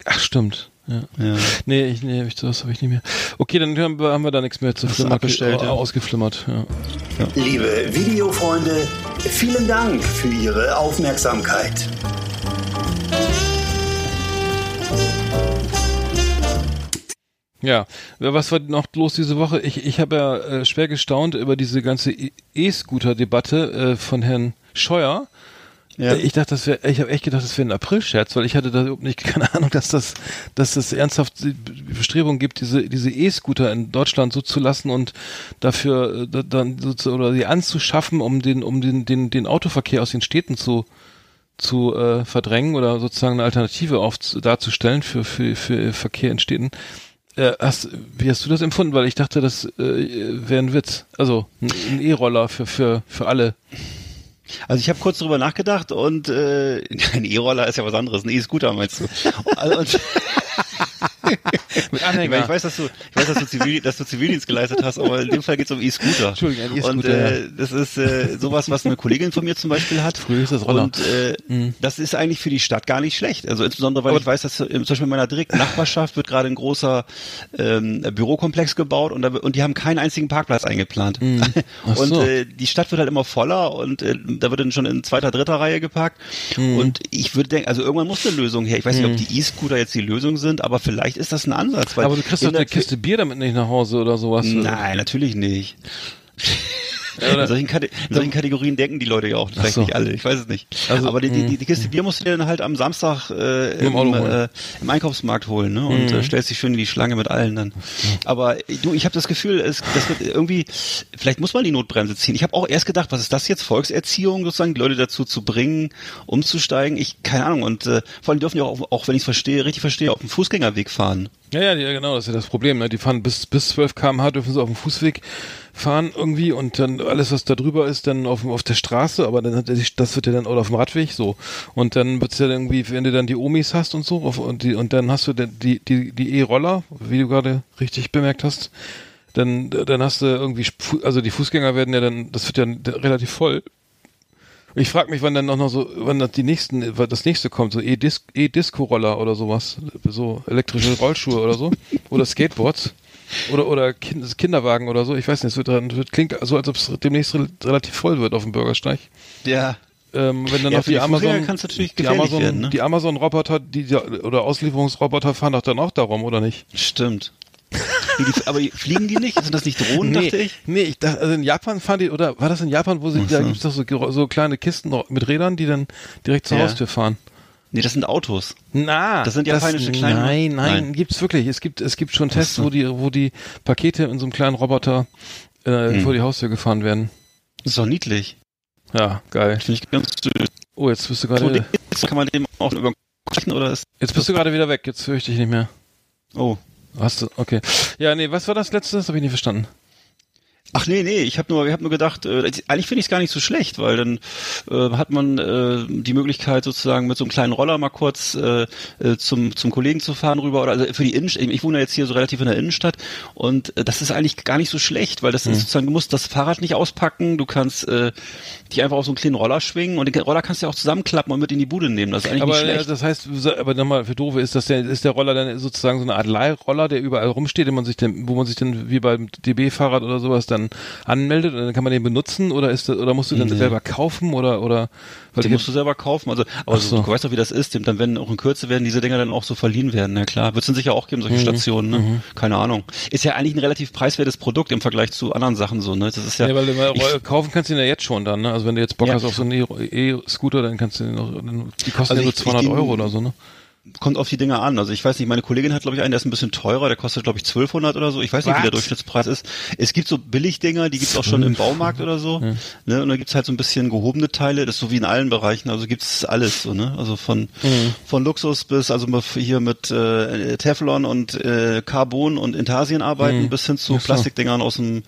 Ach, stimmt. Ja. Ja. Nee, ich, nee, ich, das habe ich nicht mehr. Okay, dann haben wir, haben wir da nichts mehr zu Hast du Flimmer abbestellt, ja. ausgeflimmert. Ja. Liebe Videofreunde, vielen Dank für Ihre Aufmerksamkeit. Ja, was war noch los diese Woche? Ich, ich habe ja äh, schwer gestaunt über diese ganze E-Scooter-Debatte äh, von Herrn Scheuer. Ja. Äh, Ich dachte, das wäre, ich habe echt gedacht, das wäre ein April-Scherz, weil ich hatte da überhaupt nicht keine Ahnung, dass das, dass das ernsthaft die Bestrebungen gibt, diese diese E-Scooter in Deutschland so zu lassen und dafür äh, da- dann so zu, oder sie anzuschaffen, um den um den den den Autoverkehr aus den Städten zu zu äh, verdrängen oder sozusagen eine Alternative auf, darzustellen für, für, für Verkehr in Städten. Äh, hast, wie hast du das empfunden? Weil ich dachte, das äh, wäre ein Witz. Also ein E-Roller für, für, für alle. Also ich habe kurz drüber nachgedacht und äh, ein E-Roller ist ja was anderes, ein E-Scooter meinst du? Und, Mit ich, Anhänger. ich weiß, dass du, ich weiß, dass du, Zivil, dass du Zivildienst geleistet hast, aber in dem Fall geht es um E-Scooter. Entschuldigung, E-Scooter, Und äh, das ist äh, sowas, was eine Kollegin von mir zum Beispiel hat. Früher hieß das Roller. Und äh, das ist eigentlich für die Stadt gar nicht schlecht. Also insbesondere, weil ich weiß, dass äh, zum Beispiel in meiner direkten Nachbarschaft wird gerade ein großer ähm, Bürokomplex gebaut und, da, und die haben keinen einzigen Parkplatz eingeplant. Ach Und so. äh, die Stadt wird halt immer voller und äh, da wird dann schon in zweiter, dritter Reihe geparkt. Mhm. Und ich würde denken, also irgendwann muss eine Lösung her. Ich weiß nicht, ob die E-Scooter jetzt die Lösung sind, aber vielleicht ist das ein Ansatz. Aber du kriegst doch eine Kiste Bier damit nicht nach Hause oder sowas. Nein, natürlich nicht. In solchen, Kate in solchen Kategorien denken die Leute ja auch, vielleicht so. nicht alle, ich weiß es nicht. Also, Aber die, die, die, die Kiste Bier musst du dir dann halt am Samstag äh, Im äh, im Einkaufsmarkt holen ne? und äh, stellst dich schön in die Schlange mit allen dann. Aber äh, du, ich habe das Gefühl, es, das wird irgendwie, vielleicht muss man die Notbremse ziehen. Ich habe auch erst gedacht, was ist das jetzt, Volkserziehung sozusagen, die Leute dazu zu bringen, umzusteigen. Ich, keine Ahnung. Und äh, vor allem dürfen die auch, auch wenn ich es verstehe, richtig verstehe, auf dem Fußgängerweg fahren. Ja, ja, ja, genau, das ist ja das Problem. Ne? Die fahren bis, bis 12 km/h dürfen sie auf dem Fußweg fahren irgendwie und dann alles, was da drüber ist, dann auf, auf der Straße, aber dann hat er sich, das wird ja dann, oder auf dem Radweg so. Und dann wird's ja irgendwie, wenn du dann die Omis hast und so, auf, und, die, und dann hast du die, die, die E-Roller, wie du gerade richtig bemerkt hast, dann, dann hast du irgendwie, also die Fußgänger werden ja dann, das wird ja relativ voll. Ich frage mich, wann dann auch noch so, wann das die nächsten, das nächste kommt, so E-Dis- E-Disco-Roller oder sowas, so elektrische Rollschuhe oder so, oder Skateboards oder oder kind, Kinderwagen oder so. Ich weiß nicht, es wird, wird klingt so, als ob es demnächst re relativ voll wird auf dem Bürgersteig. Ja. Ähm, wenn dann Ja, noch die die Amazon, die Amazon, werden, ne? die Amazon-Roboter, die die- oder Auslieferungsroboter fahren doch dann auch darum, oder nicht? Stimmt. Die, aber fliegen die nicht? Sind das nicht Drohnen, dachte ich? nee, ich dachte, also in Japan fahren die, oder war das in Japan, wo sie, Ach da so. gibt's doch so, so kleine Kisten mit Rädern, die dann direkt zur Ja. Haustür fahren. Nee, das sind Autos. Na, Das sind japanische kleine- Nein, nein, Nein. gibt's wirklich. Es gibt, es gibt schon Tests, wo die, wo die Pakete in so einem kleinen Roboter äh, Hm. vor die Haustür gefahren werden. Das ist doch niedlich. Ja, geil. Finde ich ganz süß. Oh, jetzt bist du gerade, jetzt kann man dem auch über oder ist. jetzt bist du gerade wieder weg. Jetzt höre ich dich nicht mehr. Oh. Hast du? Okay. Ja, nee, was war das letzte? Das habe ich nicht verstanden. Ach nee, nee, ich habe nur, ich hab nur gedacht, äh, eigentlich finde ich es gar nicht so schlecht, weil dann äh, hat man äh, die Möglichkeit sozusagen mit so einem kleinen Roller mal kurz äh, äh, zum zum Kollegen zu fahren rüber oder also für die Innenstadt. Ich wohne jetzt hier so relativ in der Innenstadt und äh, das ist eigentlich gar nicht so schlecht, weil das ist sozusagen, du musst das Fahrrad nicht auspacken, du kannst äh, dich einfach auf so einen kleinen Roller schwingen und den Roller kannst du ja auch zusammenklappen und mit in die Bude nehmen. Das ist eigentlich Aber nicht äh, schlecht. das heißt, aber nochmal für Doofe, ist das der, ist der Roller dann sozusagen so eine Art Leihroller, der überall rumsteht, den man sich dann, wo man sich dann wie beim DB-Fahrrad oder sowas dann anmeldet und dann kann man den benutzen oder ist das, oder musst du den Nee. selber kaufen oder oder weil Den ich musst du selber kaufen. Also, aber so. du weißt doch, wie das ist. Dann werden auch in Kürze werden diese Dinger dann auch so verliehen werden. Na klar, wird es sicher auch geben, solche Mhm. Stationen. Ne? Keine Ahnung. Ist ja eigentlich ein relativ preiswertes Produkt im Vergleich zu anderen Sachen so. Ne, das ist ja. Ja, weil mal ich, kaufen kannst du den ja jetzt schon dann, ne? Also wenn du jetzt Bock Ja. hast auf so einen E-Scooter, dann kannst du den noch, die kosten Also ja nur ich- ich 200 den- Euro oder so, ne? Kommt auf die Dinger an. Also ich weiß nicht, meine Kollegin hat glaube ich einen, der ist ein bisschen teurer, der kostet glaube ich 1200 oder so. Ich weiß nicht, wie der? Durchschnittspreis ist. Es gibt so Billigdinger, die gibt's auch schon im Baumarkt oder so. Ne? Und da gibt's halt so ein bisschen gehobene Teile, das ist so wie in allen Bereichen. Also gibt's alles so, ne? Also von von Luxus bis also hier mit äh, Teflon und äh, Carbon und Intarsien arbeiten bis hin zu so. Plastikdingern aus dem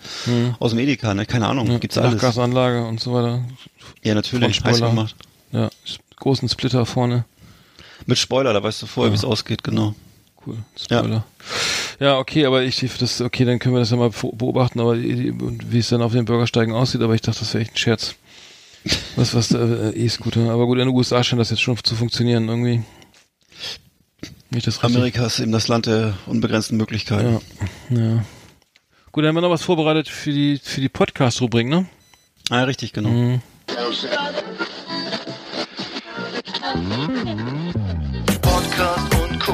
aus dem Edeka. Ne? Keine Ahnung, gibt's alles. Nachgasanlage und so weiter. Ja, natürlich. Heiß gemacht. Ja, großen Splitter vorne. Mit Spoiler, da weißt du vorher, wie es ausgeht, genau. Cool, Spoiler. Ja. okay, aber ich das okay, dann können wir das ja mal beobachten, aber wie es dann auf den Bürgersteigen aussieht, aber ich dachte, das wäre echt ein Scherz. Was was äh, E-Scooter, aber gut, in den USA scheint das jetzt schon zu funktionieren irgendwie. Nicht das richtig. Amerika ist eben das Land der unbegrenzten Möglichkeiten. Ja. ja. Gut, dann haben wir noch was vorbereitet für die für die Podcast Rubrik, ne? Ah, ja, richtig, genau. Mhm. Podcast und Co.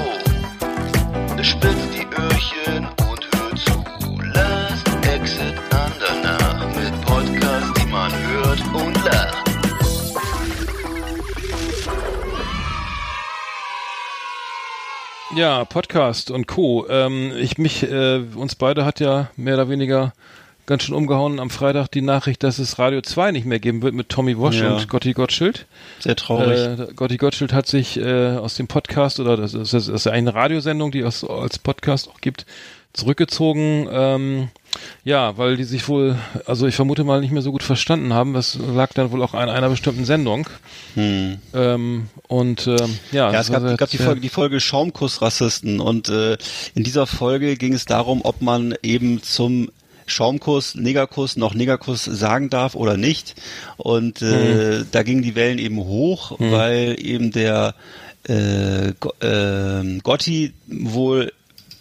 Spitzt die Öhrchen und hört zu. Last Exit Andernach mit Podcasts, die man hört und lacht. Ja, Podcast und Co. Ähm, ich mich, äh, uns beide hat ja mehr oder weniger ganz schön umgehauen am Freitag die Nachricht, dass es Radio 2 nicht mehr geben wird mit Tommy Wosch Ja. und Gotti Gottschild. Sehr traurig. Äh, Gotti Gottschild hat sich äh, aus dem Podcast oder das ist, das ist ja eine Radiosendung, die es als Podcast auch gibt, zurückgezogen. Ähm, ja, weil die sich wohl, also ich vermute mal nicht mehr so gut verstanden haben. Das lag dann wohl auch an einer bestimmten Sendung. Ähm, und ähm, ja, Hm. ja, es gab, gab die, Folge, die Folge Schaumkuss-Rassisten und äh, in dieser Folge ging es darum, ob man eben zum Schaumkuss, Negerkuss noch Negerkuss sagen darf oder nicht. Und äh, Mhm. da gingen die Wellen eben hoch, weil eben der äh, äh, Gotti wohl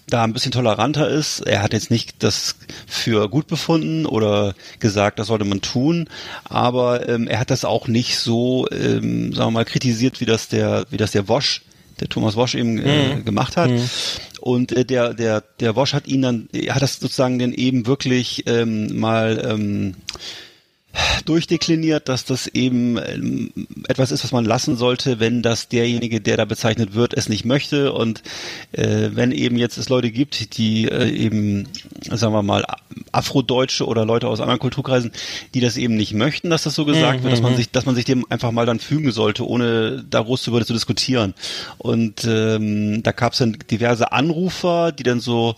da ein bisschen toleranter ist. Er hat jetzt nicht das für gut befunden oder gesagt, das sollte man tun, aber ähm, er hat das auch nicht so, ähm, sagen wir mal, kritisiert, wie das der, wie das der Wosch, der Thomas Wosch eben äh, gemacht hat. Und äh, der, der, der Wosch hat ihn dann, er hat das sozusagen dann eben wirklich ähm, mal ähm, durchdekliniert, dass das eben ähm, etwas ist, was man lassen sollte, wenn das derjenige, der da bezeichnet wird, es nicht möchte und äh, wenn eben jetzt es Leute gibt, die äh, eben, sagen wir mal, Afrodeutsche oder Leute aus anderen Kulturkreisen, die das eben nicht möchten, dass das so gesagt wird, dass man sich, dass man sich dem einfach mal dann fügen sollte, ohne da groß darüber zu diskutieren. Und ähm, da gab es dann diverse Anrufer, die dann so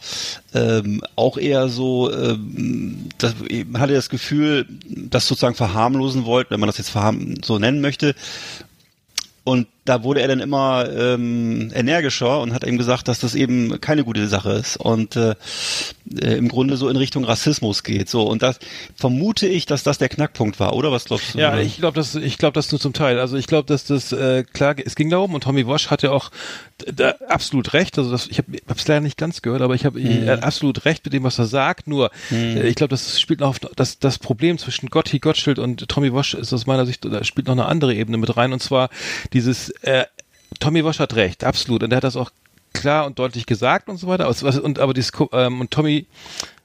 ähm, auch eher so, ähm, das, man hatte das Gefühl, das sozusagen verharmlosen wollten, wenn man das jetzt so nennen möchte. Und da wurde er dann immer ähm, energischer und hat eben gesagt, dass das eben keine gute Sache ist und äh, äh, im Grunde so in Richtung Rassismus geht. So und das vermute ich, dass das der Knackpunkt war, oder was glaubst du? Ja, ich glaube, das, ich glaube, das nur zum Teil. Also ich glaube, dass das äh, klar, es ging darum und Tommy Walsh hatte auch da absolut recht. Also das, ich habe es leider nicht ganz gehört, aber ich habe Mhm. hat absolut recht mit dem, was er sagt. Nur äh, ich glaube, das spielt noch auf, das das Problem zwischen Gotti Gottschild und Tommy Walsh ist aus meiner Sicht, da spielt noch eine andere Ebene mit rein und zwar dieses äh, Tommy Walsh hat recht, absolut. Und er hat das auch klar und deutlich gesagt und so weiter. Aber, und, aber dieses, ähm, und Tommy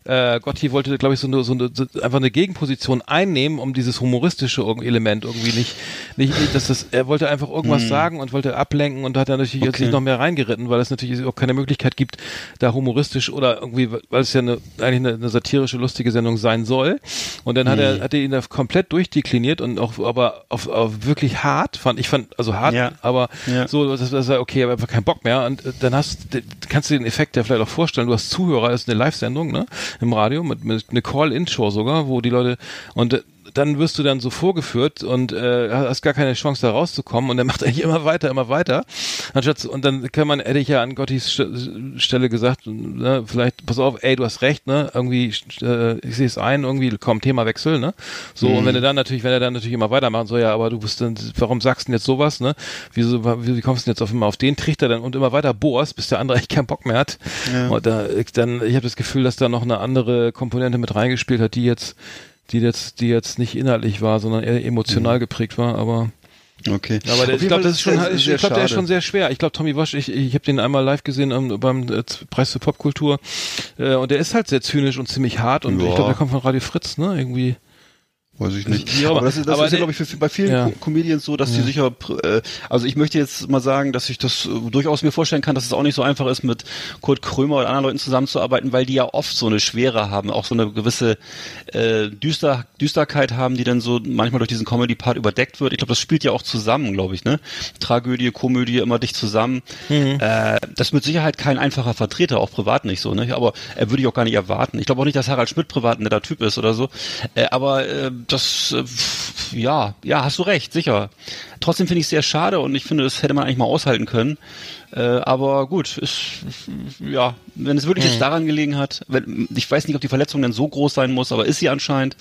äh, Gotti wollte, glaube ich, so eine, so eine so einfach eine Gegenposition einnehmen, um dieses humoristische Element irgendwie nicht, nicht, nicht dass das, er wollte einfach irgendwas sagen und wollte ablenken und hat da natürlich jetzt Okay. nicht noch mehr reingeritten, weil es natürlich auch keine Möglichkeit gibt, da humoristisch oder irgendwie, weil es ja eine, eigentlich eine, eine satirische, lustige Sendung sein soll. Und dann hat er, hat er ihn da komplett durchdekliniert und auch, aber auf, auf wirklich hart, fand, ich fand, also hart, Ja. aber Ja. so, das, das war okay, aber einfach keinen Bock mehr. Und äh, dann hast, kannst du den Effekt ja vielleicht auch vorstellen. Du hast Zuhörer, das ist eine Live-Sendung, ne, im Radio mit, mit eine Call-In-Show sogar, wo die Leute und äh, dann wirst du dann so vorgeführt und äh, hast gar keine Chance da rauszukommen und er macht eigentlich immer weiter, immer weiter. Anstatt und dann kann man hätte ich ja an Gottis St Stelle gesagt, ne, vielleicht pass auf, ey, du hast recht, ne, irgendwie äh, ich sehe es ein, irgendwie komm Themawechsel, ne? So und wenn er dann natürlich, wenn er dann natürlich immer weitermachen soll, ja, aber du bist dann warum sagst du denn jetzt sowas, ne? Wieso wie, wie kommst du denn jetzt auf immer auf den Trichter dann und immer weiter bohrst, bis der andere echt keinen Bock mehr hat? Und da dann ich habe das Gefühl, dass da noch eine andere Komponente mit reingespielt hat, die jetzt die jetzt die jetzt nicht inhaltlich war, sondern eher emotional geprägt war, aber Okay. aber der, ich glaube, das ist schon, sehr- ich sehr glaube, der ist schon sehr schwer. Ich glaube, Tommy Wasch, ich, ich habe den einmal live gesehen ähm, beim äh, Preis für Popkultur äh, und der ist halt sehr zynisch und ziemlich hart und Ja. ich glaube, der kommt von Radio Fritz, ne? Irgendwie. Weiß ich nicht. Ja, aber, das ist, das aber ist ja, glaube ich, für, bei vielen Ja. Co Comedians so, dass die sicher, äh, also ich möchte jetzt mal sagen, dass ich das äh, durchaus mir vorstellen kann, dass es auch nicht so einfach ist, mit Kurt Krömer oder anderen Leuten zusammenzuarbeiten, weil die ja oft so eine Schwere haben, auch so eine gewisse äh, Düster, Düsterkeit haben, die dann so manchmal durch diesen Comedy-Part überdeckt wird. Ich glaube, das spielt ja auch zusammen, glaube ich, ne? Tragödie, Komödie, immer dicht zusammen. Äh, das ist mit Sicherheit kein einfacher Vertreter, auch privat nicht so, ne? Aber er würde ich auch gar nicht erwarten. Ich glaube auch nicht, dass Harald Schmidt privat ein netter Typ ist oder so. Äh, aber äh, das, äh, ja, ja, hast du recht, sicher. Trotzdem finde ich es sehr schade und ich finde, das hätte man eigentlich mal aushalten können. Äh, aber gut, ist, ja, wenn es wirklich jetzt daran gelegen hat, wenn, ich weiß nicht, ob die Verletzung dann so groß sein muss, aber ist sie anscheinend.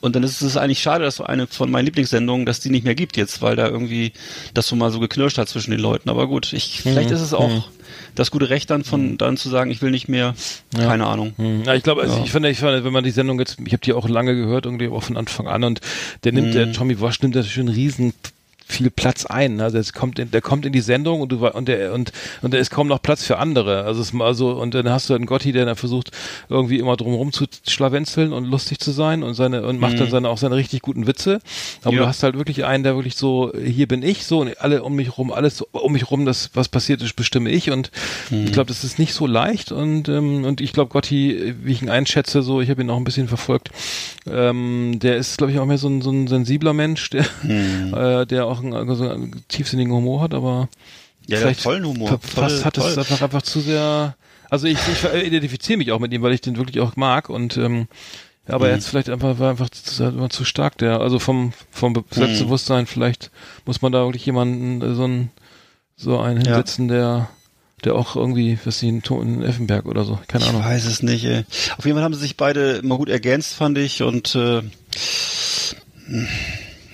Und dann ist es eigentlich schade, dass so eine von meinen Lieblingssendungen, dass die nicht mehr gibt jetzt, weil da irgendwie das so mal so geknirscht hat zwischen den Leuten. Aber gut, ich, vielleicht ist es auch das gute Recht dann von dann zu sagen, ich will nicht mehr. Keine Ahnung. Hm, Ja, ich glaube, also Ja. ich finde, ich finde, wenn man die Sendung jetzt, ich habe die auch lange gehört, irgendwie auch von Anfang an und der nimmt, Mhm. der Tommy Walsh nimmt natürlich schon einen riesen viel Platz ein. ne? Also es kommt in, der kommt in die Sendung und du und der und und da ist kaum noch Platz für andere. Also es mal so und dann hast du einen Gotti, der dann versucht irgendwie immer drumherum zu schlawenzeln und lustig zu sein und seine und macht dann seine auch seine richtig guten Witze. Aber Mhm. Ja. du hast halt wirklich einen, der wirklich so hier bin ich so und alle um mich rum alles um mich rum das was passiert ist bestimme ich und Mhm. ich glaube, das ist nicht so leicht und ähm, und ich glaube Gotti, wie ich ihn einschätze, so ich habe ihn auch ein bisschen verfolgt. Ähm, der ist glaube ich auch mehr so ein, so ein sensibler Mensch, der Mhm. äh, der auch einen, also einen tiefsinnigen Humor hat, aber Ja, vielleicht tollen Humor. fast hat es einfach einfach zu sehr. Also ich, ich identifiziere mich auch mit ihm, weil ich den wirklich auch mag und ähm, aber Mhm. jetzt vielleicht einfach war einfach zu, zu stark der, also vom vom Mhm. Selbstbewusstsein vielleicht muss man da wirklich jemanden äh, so ein so einen Ja. hinsetzen, der der auch irgendwie, was sie in, Effenberg oder so, keine Ich Ahnung. weiß es nicht, ey. Auf jeden Fall haben sie sich beide immer gut ergänzt, fand ich. Und äh,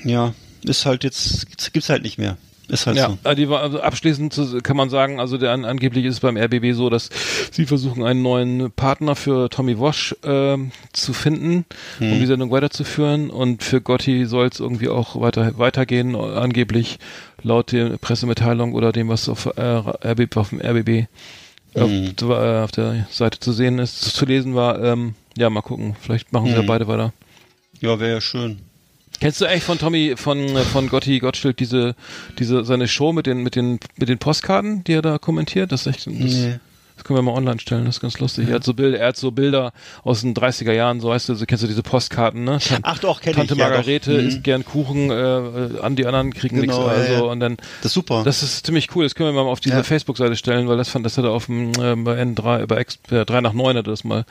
ja, ist halt jetzt, gibt's halt nicht mehr. Ist halt Ja, so. also die also abschließend kann man sagen, also der an, angeblich ist es beim RBB so, dass sie versuchen einen neuen Partner für Tommy Walsh ähm, zu finden, Hm. um die Sendung weiterzuführen und für Gotti soll es irgendwie auch weiter weitergehen, angeblich laut der Pressemitteilung oder dem, was auf, äh, RBB, auf dem RBB auf, Hm. äh, auf der Seite zu sehen ist, zu lesen war. Ähm, ja, mal gucken, vielleicht machen sie ja Hm. beide weiter. Ja, wäre ja schön. Kennst du eigentlich von Tommy, von, äh, von Gotti Gottschild diese, diese, seine Show mit den, mit den, mit den Postkarten, die er da kommentiert? Das ist echt, das, Nee. das können wir mal online stellen, das ist ganz lustig. Er hat so Bilder, er hat so Bilder aus den 30er Jahren, so weißt du, so kennst du diese Postkarten, ne? Tan- Ach doch, kenn Tante ich, ja. Margarete Mhm. isst gern Kuchen, äh, an die anderen kriegen Genau, nichts, ja, also, ja. und dann, Das ist super. das ist ziemlich cool, das können wir mal auf diese Ja. Facebook-Seite stellen, weil das fand, das hat er auf dem, äh, bei N3, bei X, äh, 3 nach 9 hat er das mal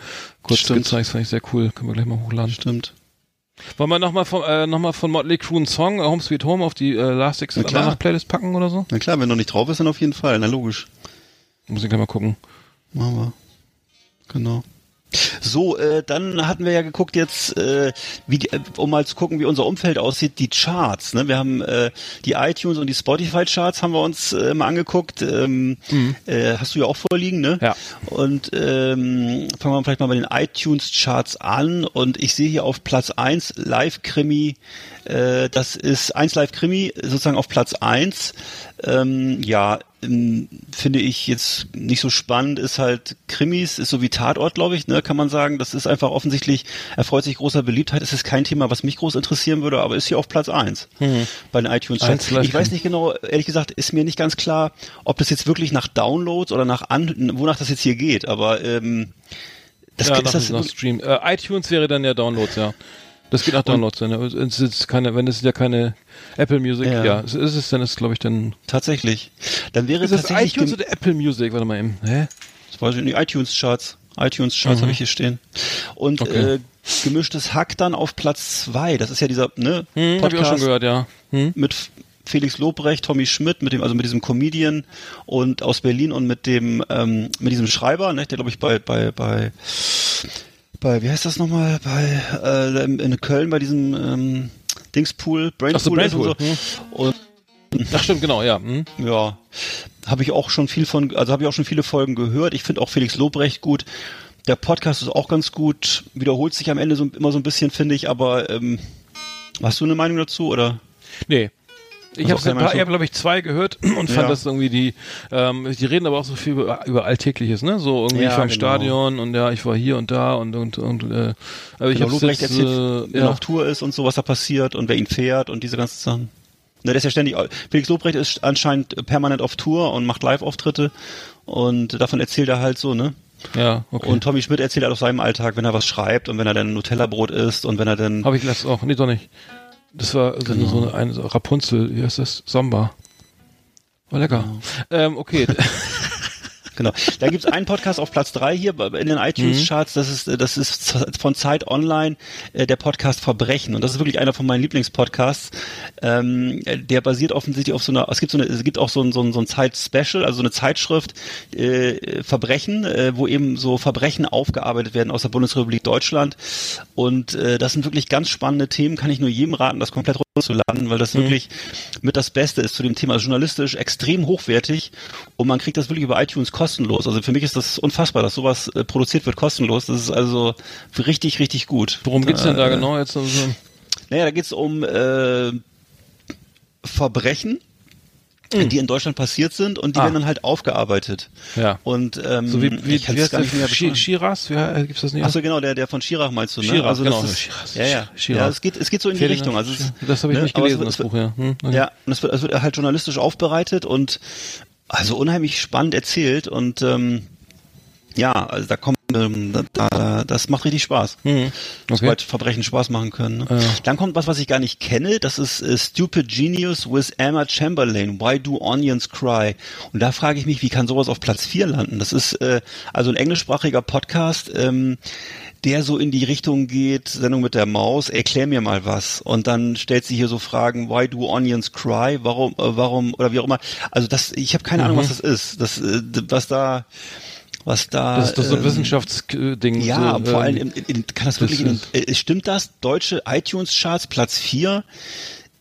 kurz Stimmt. gezeigt, das fand ich sehr cool, können wir gleich mal hochladen. Stimmt. Wollen wir nochmal von, äh, noch mal von Motley Crue einen Song, Home Sweet Home, auf die äh, Last Exit Playlist packen oder so? Na klar, wenn noch nicht drauf ist, dann auf jeden Fall. Na logisch. Muss ich gleich mal gucken. Machen wir. Genau. So, äh, dann hatten wir ja geguckt jetzt, äh, wie die, äh, um mal zu gucken, wie unser Umfeld aussieht, die Charts. Ne? Wir haben äh, die iTunes und die Spotify-Charts haben wir uns äh, mal angeguckt. Ähm, äh, hast du ja auch vorliegen, ne? Ja. Und ähm, fangen wir vielleicht mal bei den iTunes-Charts an. Und ich sehe hier auf Platz 1 Live-Krimi. Äh, das ist 1 Live-Krimi sozusagen auf Platz 1. Ähm, ja, ähm, finde ich jetzt nicht so spannend, ist halt Krimis, ist so wie Tatort, glaube ich, ne, kann man sagen. Das ist einfach offensichtlich, erfreut sich großer Beliebtheit. Es ist kein Thema, was mich groß interessieren würde, aber ist hier auf Platz 1 bei den iTunes Charts. Eins Ich weiß nicht genau, ehrlich gesagt, ist mir nicht ganz klar, ob das jetzt wirklich nach Downloads oder nach an, wonach das jetzt hier geht, aber ähm, das, ja, ist das nach Stream. Äh, iTunes wäre dann ja Downloads, ja. Das geht nach Downloads. Dann. Es ist keine, wenn es ja keine Apple Music, ja, Ja. es ist es, dann ist glaube ich dann. tatsächlich. Dann wäre das tatsächlich iTunes gem- oder Apple Music? Warte mal eben. Hä? Das weiß ich nicht, iTunes Charts. iTunes Charts habe ich hier stehen. Und Mhm. Okay. äh, gemischtes Hack dann auf Platz zwei. Das ist ja dieser ne, Hm, hab ich auch schon gehört, ja. Hm? mit Felix Lobrecht, Tommy Schmidt, mit dem, also mit diesem Comedian und aus Berlin und mit dem, ähm, mit diesem Schreiber, ne, der glaube ich bei, bei, bei, bei, wie heißt das nochmal, bei, äh, in Köln bei diesem, ähm, Dingspool, Brainpool, Ach so, und so. Brainpool, Und Ach stimmt, genau, ja. Hm? ja, habe ich auch schon viel von, also habe ich auch schon viele Folgen gehört. Ich finde auch Felix Lobrecht gut. Der Podcast ist auch ganz gut, wiederholt sich am Ende so, immer so ein bisschen, finde ich, aber ähm, hast du eine Meinung dazu oder? Nee. Ich Also habe so- hab, glaube ich, zwei gehört und fand Ja. das irgendwie die, ähm, die reden aber auch so viel über, über Alltägliches, ne? So irgendwie Ja, ich war im genau. Stadion und ja, ich war hier und da und und und äh, aber ich Genau, habe Lobrecht jetzt, erzählt, äh, wenn er ja, auf Tour ist und so, was da passiert und wer ihn fährt und diese ganzen Sachen. Ne, der ist ja ständig, Felix Lobrecht ist anscheinend permanent auf Tour und macht Live-Auftritte und davon erzählt er halt so, ne? ja, okay. Und Tommy Schmidt erzählt halt aus seinem Alltag, wenn er was schreibt und wenn er dann Nutella-Brot isst und wenn er dann, habe ich letztes auch, nee, doch nicht. Das war so, Genau. so eine, Rapunzel, wie heißt das? Samba. War lecker. Ähm, okay. Genau. Da gibt's einen Podcast auf Platz drei hier in den iTunes-Charts. Das ist, das ist von Zeit Online äh, der Podcast Verbrechen. Und das ist wirklich einer von meinen Lieblingspodcasts. Ähm, äh, der basiert offensichtlich auf so einer, es gibt so eine, es gibt auch so ein, so ein, so ein Zeit-Special, also so eine Zeitschrift äh, Verbrechen, äh, wo eben so Verbrechen aufgearbeitet werden aus der Bundesrepublik Deutschland. Und äh, das sind wirklich ganz spannende Themen. Kann ich nur jedem raten, das komplett runterzuladen, weil das wirklich mit das Beste ist zu dem Thema. Also journalistisch extrem hochwertig und man kriegt das wirklich über iTunes kostenlos. Also für mich ist das unfassbar, dass sowas äh, produziert wird kostenlos. Das ist also richtig, richtig gut. Worum geht's denn da Äh, genau jetzt? Also, Naja, da geht's um äh, Verbrechen, die in Deutschland passiert sind und die Ah. werden dann halt aufgearbeitet. ja. Und ähm, So wie, wie, wie heißt gar nicht mehr beschreiben. Shiraz? Wie äh, gibt's das nicht? Achso, genau, der, der von Schirach meinst du, ne? Schirach, also das genau, ist, Schirach. ja, ja. Schirach. ja es, geht, es geht so in die Ferdinand Richtung. Also es, das habe ich ne, nicht es gelesen, wird- das es Buch, ja. Hm, okay. Ja, und es wird, es wird halt journalistisch aufbereitet und also unheimlich spannend erzählt und ähm, ja, also da kommt, ähm, da, da, das macht richtig Spaß. Hm, okay. Sobald Verbrechen Spaß machen können. Ne? Ja. Dann kommt was, was ich gar nicht kenne. Das ist äh, Stupid Genius with Emma Chamberlain. Why do onions cry? Und da frage ich mich, wie kann sowas auf Platz 4 landen? Das ist äh, also ein englischsprachiger Podcast. Ähm, der so in die Richtung geht, Sendung mit der Maus, erklär mir mal was. Und dann stellt sie hier so Fragen, why do onions cry? Warum, äh, warum, oder wie auch immer. Also das, ich habe keine Ahnung, was das ist. Das, äh, was da, was da. Das ist doch so ein ähm, Wissenschaftsding. ja, so, aber vor allem, ähm, in, in, kann das wirklich, in, äh, stimmt das? Deutsche iTunes-Charts, Platz 4,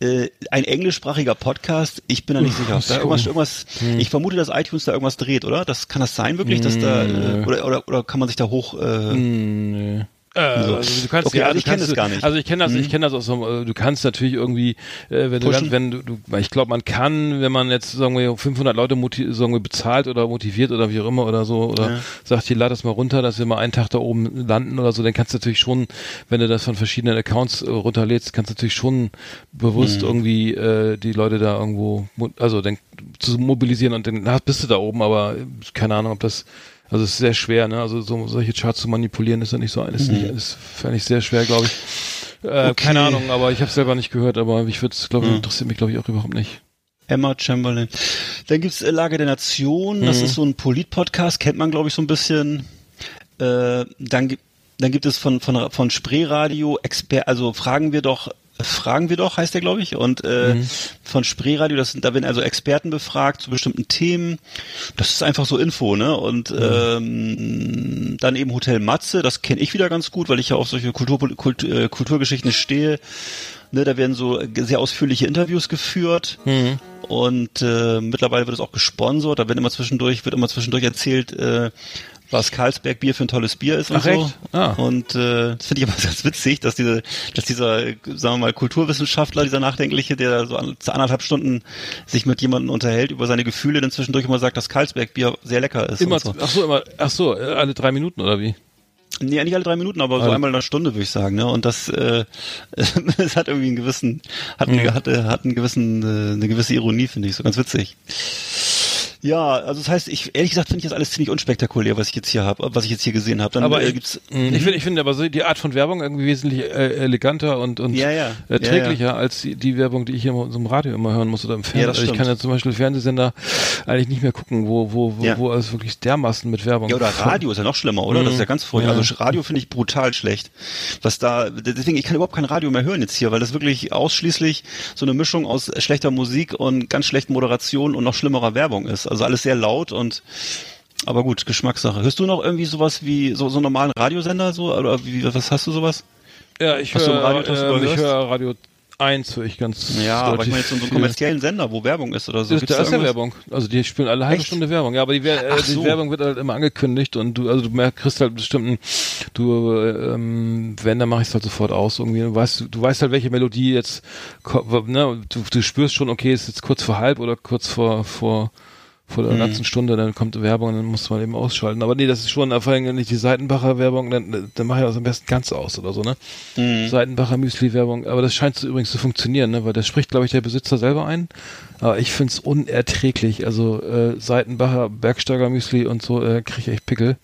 äh, ein englischsprachiger Podcast, ich bin da nicht sicher. Da irgendwas, irgendwas, Hm. Ich vermute, dass iTunes da irgendwas dreht, oder? Das kann das sein wirklich, dass da äh, oder, oder oder kann man sich da hoch? Äh, Hm, nee. Äh, also du kannst, Okay, ja, also ich kenn kannst, das gar nicht. Also ich kenne das, ich kenne das aus so, äh, du kannst natürlich irgendwie, äh, wenn du, wenn du, du ich glaube, man kann, wenn man jetzt sagen wir 500 Leute sagen wir bezahlt oder motiviert oder wie auch immer oder so oder Ja. sagt, hier lad das mal runter, dass wir mal einen Tag da oben landen oder so, dann kannst du natürlich schon, wenn du das von verschiedenen Accounts äh, runterlädst, kannst du natürlich schon bewusst Mhm. irgendwie äh, die Leute da irgendwo, also dann zu mobilisieren und dann bist du da oben, aber äh, keine Ahnung, ob das also es ist sehr schwer, ne? Also so solche Charts zu manipulieren ist ja nicht so ist nicht ist fände ich sehr schwer, glaube ich. Äh, Mhm. Okay. Keine Ahnung, aber ich habe selber nicht gehört, aber ich würde es, glaube ich, Mhm. interessiert mich, glaube ich, auch überhaupt nicht. Emma Chamberlain. Dann gibt's äh, Lage der Nation, das Mhm. ist so ein Polit-Podcast, kennt man glaube ich so ein bisschen. Äh, dann gibt dann gibt es von von von Spreeradio Exper also fragen wir doch fragen wir doch heißt der glaube ich und äh, Mhm. von Spreeradio das sind da werden also Experten befragt zu bestimmten Themen. Das ist einfach so Info, ne? Und ähm, dann eben Hotel Matze, das kenne ich wieder ganz gut, weil ich ja auf solche Kultur, Kult, äh, Kulturgeschichten stehe. Ne, da werden so sehr ausführliche Interviews geführt Mhm. und äh, mittlerweile wird es auch gesponsert. Da wird immer zwischendurch wird immer zwischendurch erzählt, äh, was Karlsberg Bier für ein tolles Bier ist und Ach, so. echt? Ah. Und äh, das finde ich aber ganz witzig, dass diese, dass dieser, sagen wir mal, Kulturwissenschaftler, dieser Nachdenkliche, der so an, anderthalb Stunden sich mit jemandem unterhält über seine Gefühle, dann zwischendurch immer sagt, dass Karlsberg Bier sehr lecker ist. Immer, und so. ach so, immer, ach so, alle drei Minuten oder wie? Nee, nicht alle drei Minuten, aber so einmal in einer Stunde, würde ich sagen. Ne? Und das, äh, es hat irgendwie einen gewissen, hat, einen, hat, äh, hat einen gewissen, äh, eine gewisse Ironie, finde ich, so ganz witzig. Ja, also das heißt, ich ehrlich gesagt finde ich das alles ziemlich unspektakulär, was ich jetzt hier habe, was ich jetzt hier gesehen habe. Aber äh, ich, gibt's ich finde, ich finde aber so die Art von Werbung irgendwie wesentlich äh, eleganter und, und Ja, ja. erträglicher als die, die Werbung, die ich hier in so einem Radio immer hören muss oder im Fernsehen. Ja, also ich kann ja zum Beispiel Fernsehsender eigentlich nicht mehr gucken, wo, wo, wo, Ja. wo alles wirklich dermaßen mit Werbung. Ja, oder Radio ist ja noch schlimmer, oder? Das ist ja ganz furchtbar. Ja. Also Radio finde ich brutal schlecht. Was da, deswegen, ich kann überhaupt kein Radio mehr hören jetzt hier, weil das wirklich ausschließlich so eine Mischung aus schlechter Musik und ganz schlechten Moderation und noch schlimmerer Werbung ist. Also alles sehr laut und aber gut, Geschmackssache. Hörst du noch irgendwie sowas wie so, so einen normalen Radiosender so oder wie, was hast du sowas? Ja, ich höre Radio ähm, ich höre Radio 1 höre ich ganz Ja, aber ich meine jetzt so einen kommerziellen Sender, wo Werbung ist oder so. Gibt's da ist ja? Werbung. Also die spielen alle halbe Echt? Stunde Werbung. Ja, aber die, äh, Ach die so. Werbung wird halt immer angekündigt und du, also du merkst, kriegst halt bestimmten, du, ähm, wenn, dann mache ich es halt sofort aus irgendwie. Du weißt, du weißt halt, welche Melodie jetzt, ne, du, du spürst schon, okay, ist jetzt kurz vor halb oder kurz vor, vor, vor der ganzen Stunde, dann kommt Werbung, dann muss man eben ausschalten. Aber nee, das ist schon, vor allem nicht die Seitenbacher Werbung, dann, dann mache ich das am besten ganz aus oder so, ne? Seitenbacher Müsli-Werbung. Aber das scheint so übrigens zu funktionieren, ne? Weil das spricht, glaube ich, der Besitzer selber ein. Aber ich find's unerträglich. Also äh, Seitenbacher, Bergsteiger Müsli und so äh, kriege ich echt Pickel.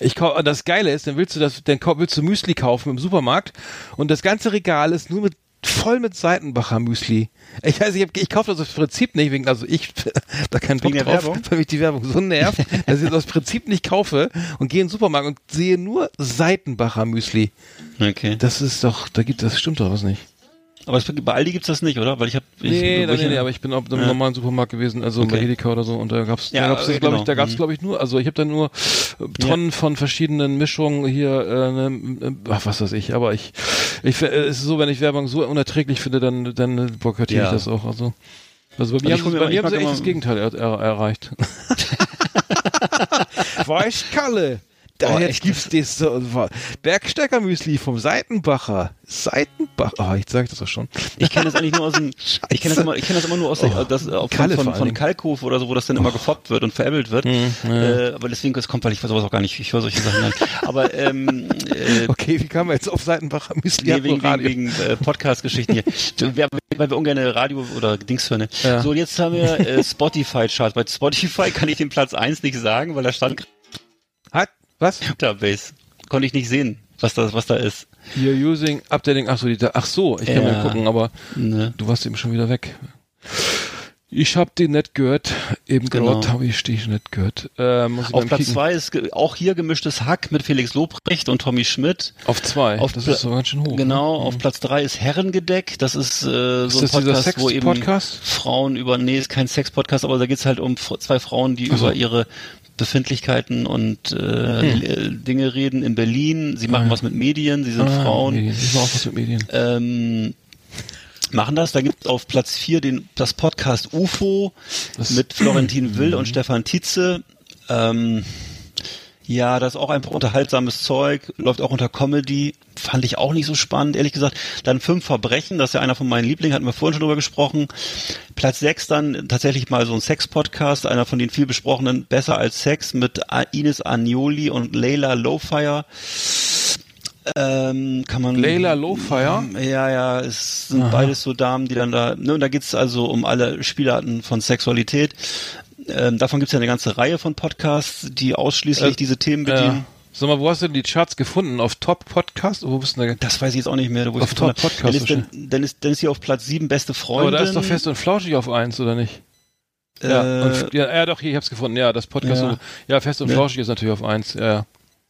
Ich kau das Geile ist, dann willst du das, dann willst du Müsli kaufen im Supermarkt und das ganze Regal ist nur mit voll mit Seitenbacher Müsli. Ich weiß, ich, hab, ich kaufe das aus Prinzip nicht, wegen, also ich da keinen Bock drauf, Werbung? weil mich die Werbung so nervt, dass ich das aus Prinzip nicht kaufe und gehe in den Supermarkt und sehe nur Seitenbacher Müsli. Okay. Das ist doch, da gibt das stimmt doch was nicht. Aber es, bei Aldi gibt's das nicht, oder? Weil ich habe Nee, nee, nee, aber ich bin auch im Ja. normalen Supermarkt gewesen, also bei Okay. Edeka oder so, und da gab's, Ja, da gab's, glaube ich, genau. da gab's, Mhm. glaube ich, nur, also ich habe da nur äh, Tonnen von verschiedenen Mischungen hier, äh, ne, äh, ach, was weiß ich, aber ich, ich, äh, es ist so, wenn ich Werbung so unerträglich finde, dann, dann boykottiere Ja. ich das auch, also. Also bei mir Also ich haben hol sie, mir bei ich haben sie echt das Gegenteil er, er, erreicht. Weißkalle. Da Oh, jetzt gibt's das so, Bergsteigermüsli vom Seitenbacher. Seitenbacher. Oh, ich sag das doch schon. Ich kenne das eigentlich nur aus dem, ich kenne das immer, ich kenne das immer nur aus der, Oh, das, äh, Kalle von, von. Kalkhof oder so, wo das dann immer gefoppt wird und veräppelt wird. äh, aber deswegen, das kommt, weil ich sowas auch gar nicht, ich höre solche Sachen nicht. Aber, ähm, äh, Okay, wie kam man jetzt auf Seitenbacher Müsli? Nee, wegen, wegen, wegen äh, Podcast-Geschichten hier. Wir, weil wir ungern Radio oder Dings hören. Ne? Ja. So, und jetzt haben wir äh, Spotify-Charts. Bei Spotify kann ich den Platz 1 nicht sagen, weil da stand Hat, was? Database. Konnte ich nicht sehen, was da, was da ist. You're using updating. Ach so, die, ach so, ich kann Ja. mal gucken, aber Ne? du warst eben schon wieder weg. Ich hab den nicht gehört. Eben Genau. gerade habe ich dich nicht gehört. Äh, Auf Platz Kicken- 2 ist auch hier gemischtes Hack mit Felix Lobrecht und Tommy Schmidt. Auf zwei. Auf das Pla- ist so ganz schön hoch. Genau, ne? auf Platz 3 ist Herrengedeck. Das ist äh, Ist so ein das dieser Podcast, wo eben Sex-Podcast? Frauen über, nee, ist kein Sex-Podcast, aber da geht's halt um zwei Frauen, die Ach so. über ihre Befindlichkeiten und äh, äh, Dinge reden in Berlin. Sie machen Hm. Ah, was mit Medien, sie sind Ah, Frauen. Medien. Ich war auch was mit Medien. Ähm, machen das. Da gibt es auf Platz 4 den, das Podcast UFO Das- mit Florentin Will und Stefan Tietze. Ähm, ja, das ist auch einfach unterhaltsames Zeug, läuft auch unter Comedy. Fand ich auch nicht so spannend, ehrlich gesagt. Dann fünf Verbrechen, das ist ja einer von meinen Lieblingen, hatten wir vorhin schon drüber gesprochen. Platz sechs dann tatsächlich mal so ein Sex-Podcast, einer von den viel besprochenen Besser als Sex mit Ines Agnoli und Leila Lowfire. Ähm, kann man Leila Lowfire? ja, ja, es sind beides so Damen, die dann da, ne, und da geht's also um alle Spielarten von Sexualität. Ähm, davon gibt's ja eine ganze Reihe von Podcasts, die ausschließlich Äh, diese Themen Äh, bedienen. sag mal, wo hast du denn die Charts gefunden? Auf Top Podcast? Wo bist du denn da? Das weiß ich jetzt auch nicht mehr. Wo Auf Top. Podcast Dann ist, dann, dann, ist, dann ist hier auf Platz sieben beste Freundin. Aber da ist doch fest und flauschig auf eins, oder nicht? Äh, Ja, und, ja, ja, doch, hier, ich hab's gefunden. Ja, das Podcast. Ja. Ja, ja fest und Ne? flauschig ist natürlich auf eins. Ja, ja.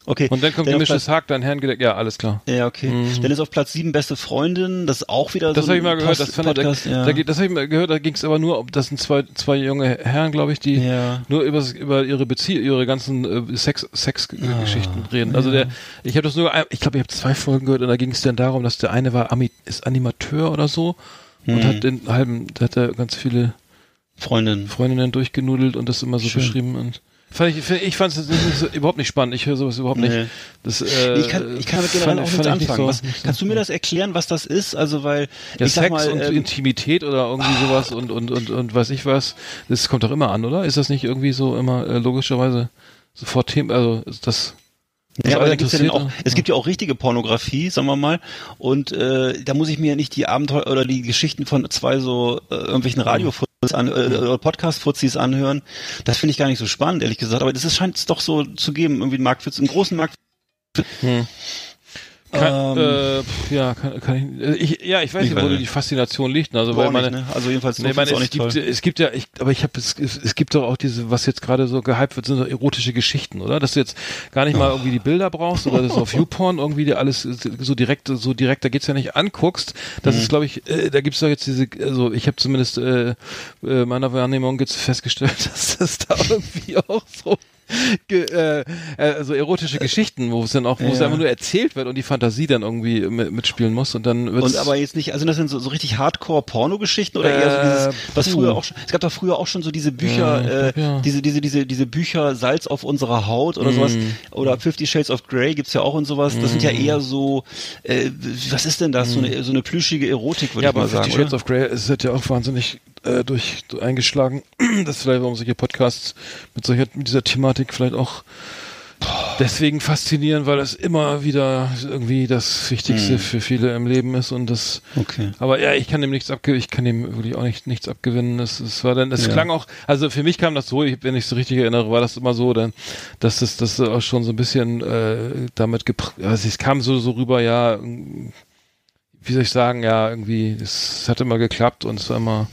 Okay. Und dann kommt auf gemischtes Hack, dann Herrengedeck. Ja, alles klar. Ja, okay. Mhm. Dann ist auf Platz sieben beste Freundin. Das ist auch wieder Das so habe ich ein mal gehört. Post- Das, fand ich, da, Podcast. ja. da, das habe ich mal gehört. Da ging es aber nur, das sind zwei zwei junge Herren, glaube ich, die Ja. nur über über ihre Beziehung, ihre ganzen äh, Sex Sex Ah, reden. Also der, ich habe das nur, ich glaube, ich habe zwei Folgen gehört und da ging es dann darum, dass der eine war Ami, ist Animateur oder so und Mhm. hat den halben, da hat er ganz viele Freundin. Freundinnen durchgenudelt und das immer so Schön. beschrieben und fand ich, ich fand es überhaupt nicht spannend. Ich höre sowas überhaupt Nee. nicht. Das, äh, ich kann, ich kann damit generell fand- auch nichts nicht anfangen. so- was, kannst du mir das erklären, was das ist? Also, weil, Ja, ich Sex mal, und ähm, Intimität oder irgendwie sowas und, und, und, und weiß ich was. Das kommt doch immer an, oder? Ist das nicht irgendwie so immer äh, logischerweise sofort Thema, also ist das. Ja, aber da gibt's ja auch, es gibt ja auch richtige Pornografie, sagen wir mal. Und äh, da muss ich mir ja nicht die Abenteuer oder die Geschichten von zwei so äh, irgendwelchen Radiofuzis an, äh, oder Podcast-Fuzis anhören. Das finde ich gar nicht so spannend, ehrlich gesagt. Aber das ist, scheint es doch so zu geben, irgendwie einen Markt für, einen großen Markt. Hm. Kann, Ähm, äh, pf, ja, kann, kann ich, äh, ich, ja, ich weiß Ich nicht, wo nicht. die Faszination liegt. Also, Auch weil nicht, meine, ne? Also jedenfalls Nee, meine, es nicht gibt, toll. es gibt ja, ich, aber ich habe es, es, gibt doch auch diese, was jetzt gerade so gehypt wird, sind so erotische Geschichten, oder? Dass du jetzt gar nicht mal irgendwie die Bilder brauchst oder das auf YouPorn irgendwie dir alles so direkt, so direkt, da geht's ja nicht anguckst. Das Mhm. ist, glaube ich, äh, da gibt's doch jetzt diese, also ich habe zumindest äh, äh, meiner Wahrnehmung jetzt festgestellt, dass das da irgendwie auch so äh, äh, so erotische Geschichten, wo es dann auch, wo es Ja. einfach nur erzählt wird und die Fantasie dann irgendwie mit, mitspielen muss und dann wird's Und aber jetzt nicht, also das sind so, so richtig Hardcore-Porno-Geschichten oder eher so Äh, dieses, was puh. früher auch schon, es gab doch früher auch schon so diese Bücher, Ja, äh, ja. diese, diese, diese, diese Bücher Salz auf unserer Haut oder sowas, Mhm. oder Fifty Shades of Grey gibt's ja auch und sowas, das sind ja eher so, äh, was ist denn das, so eine, so eine plüschige Erotik, würde ich mal sagen, Fifty Shades oder? of Grey ist ja auch wahnsinnig äh, durch, durch eingeschlagen. das ist vielleicht, warum solche Podcasts mit solcher, mit dieser Thematik vielleicht auch deswegen faszinieren, weil es immer wieder irgendwie das Wichtigste für viele im Leben ist und das Hm. Okay. aber ja, ich kann dem nichts abgewinnen, ich kann dem wirklich auch nicht, nichts abgewinnen. Es, es war dann, es Ja. klang auch, also für mich kam das so, ich, wenn ich so richtig erinnere, war das immer so, dann, dass das, das auch schon so ein bisschen äh, damit gepr also es kam so, so rüber, ja, wie soll ich sagen, ja, irgendwie, es hat immer geklappt und es war immer,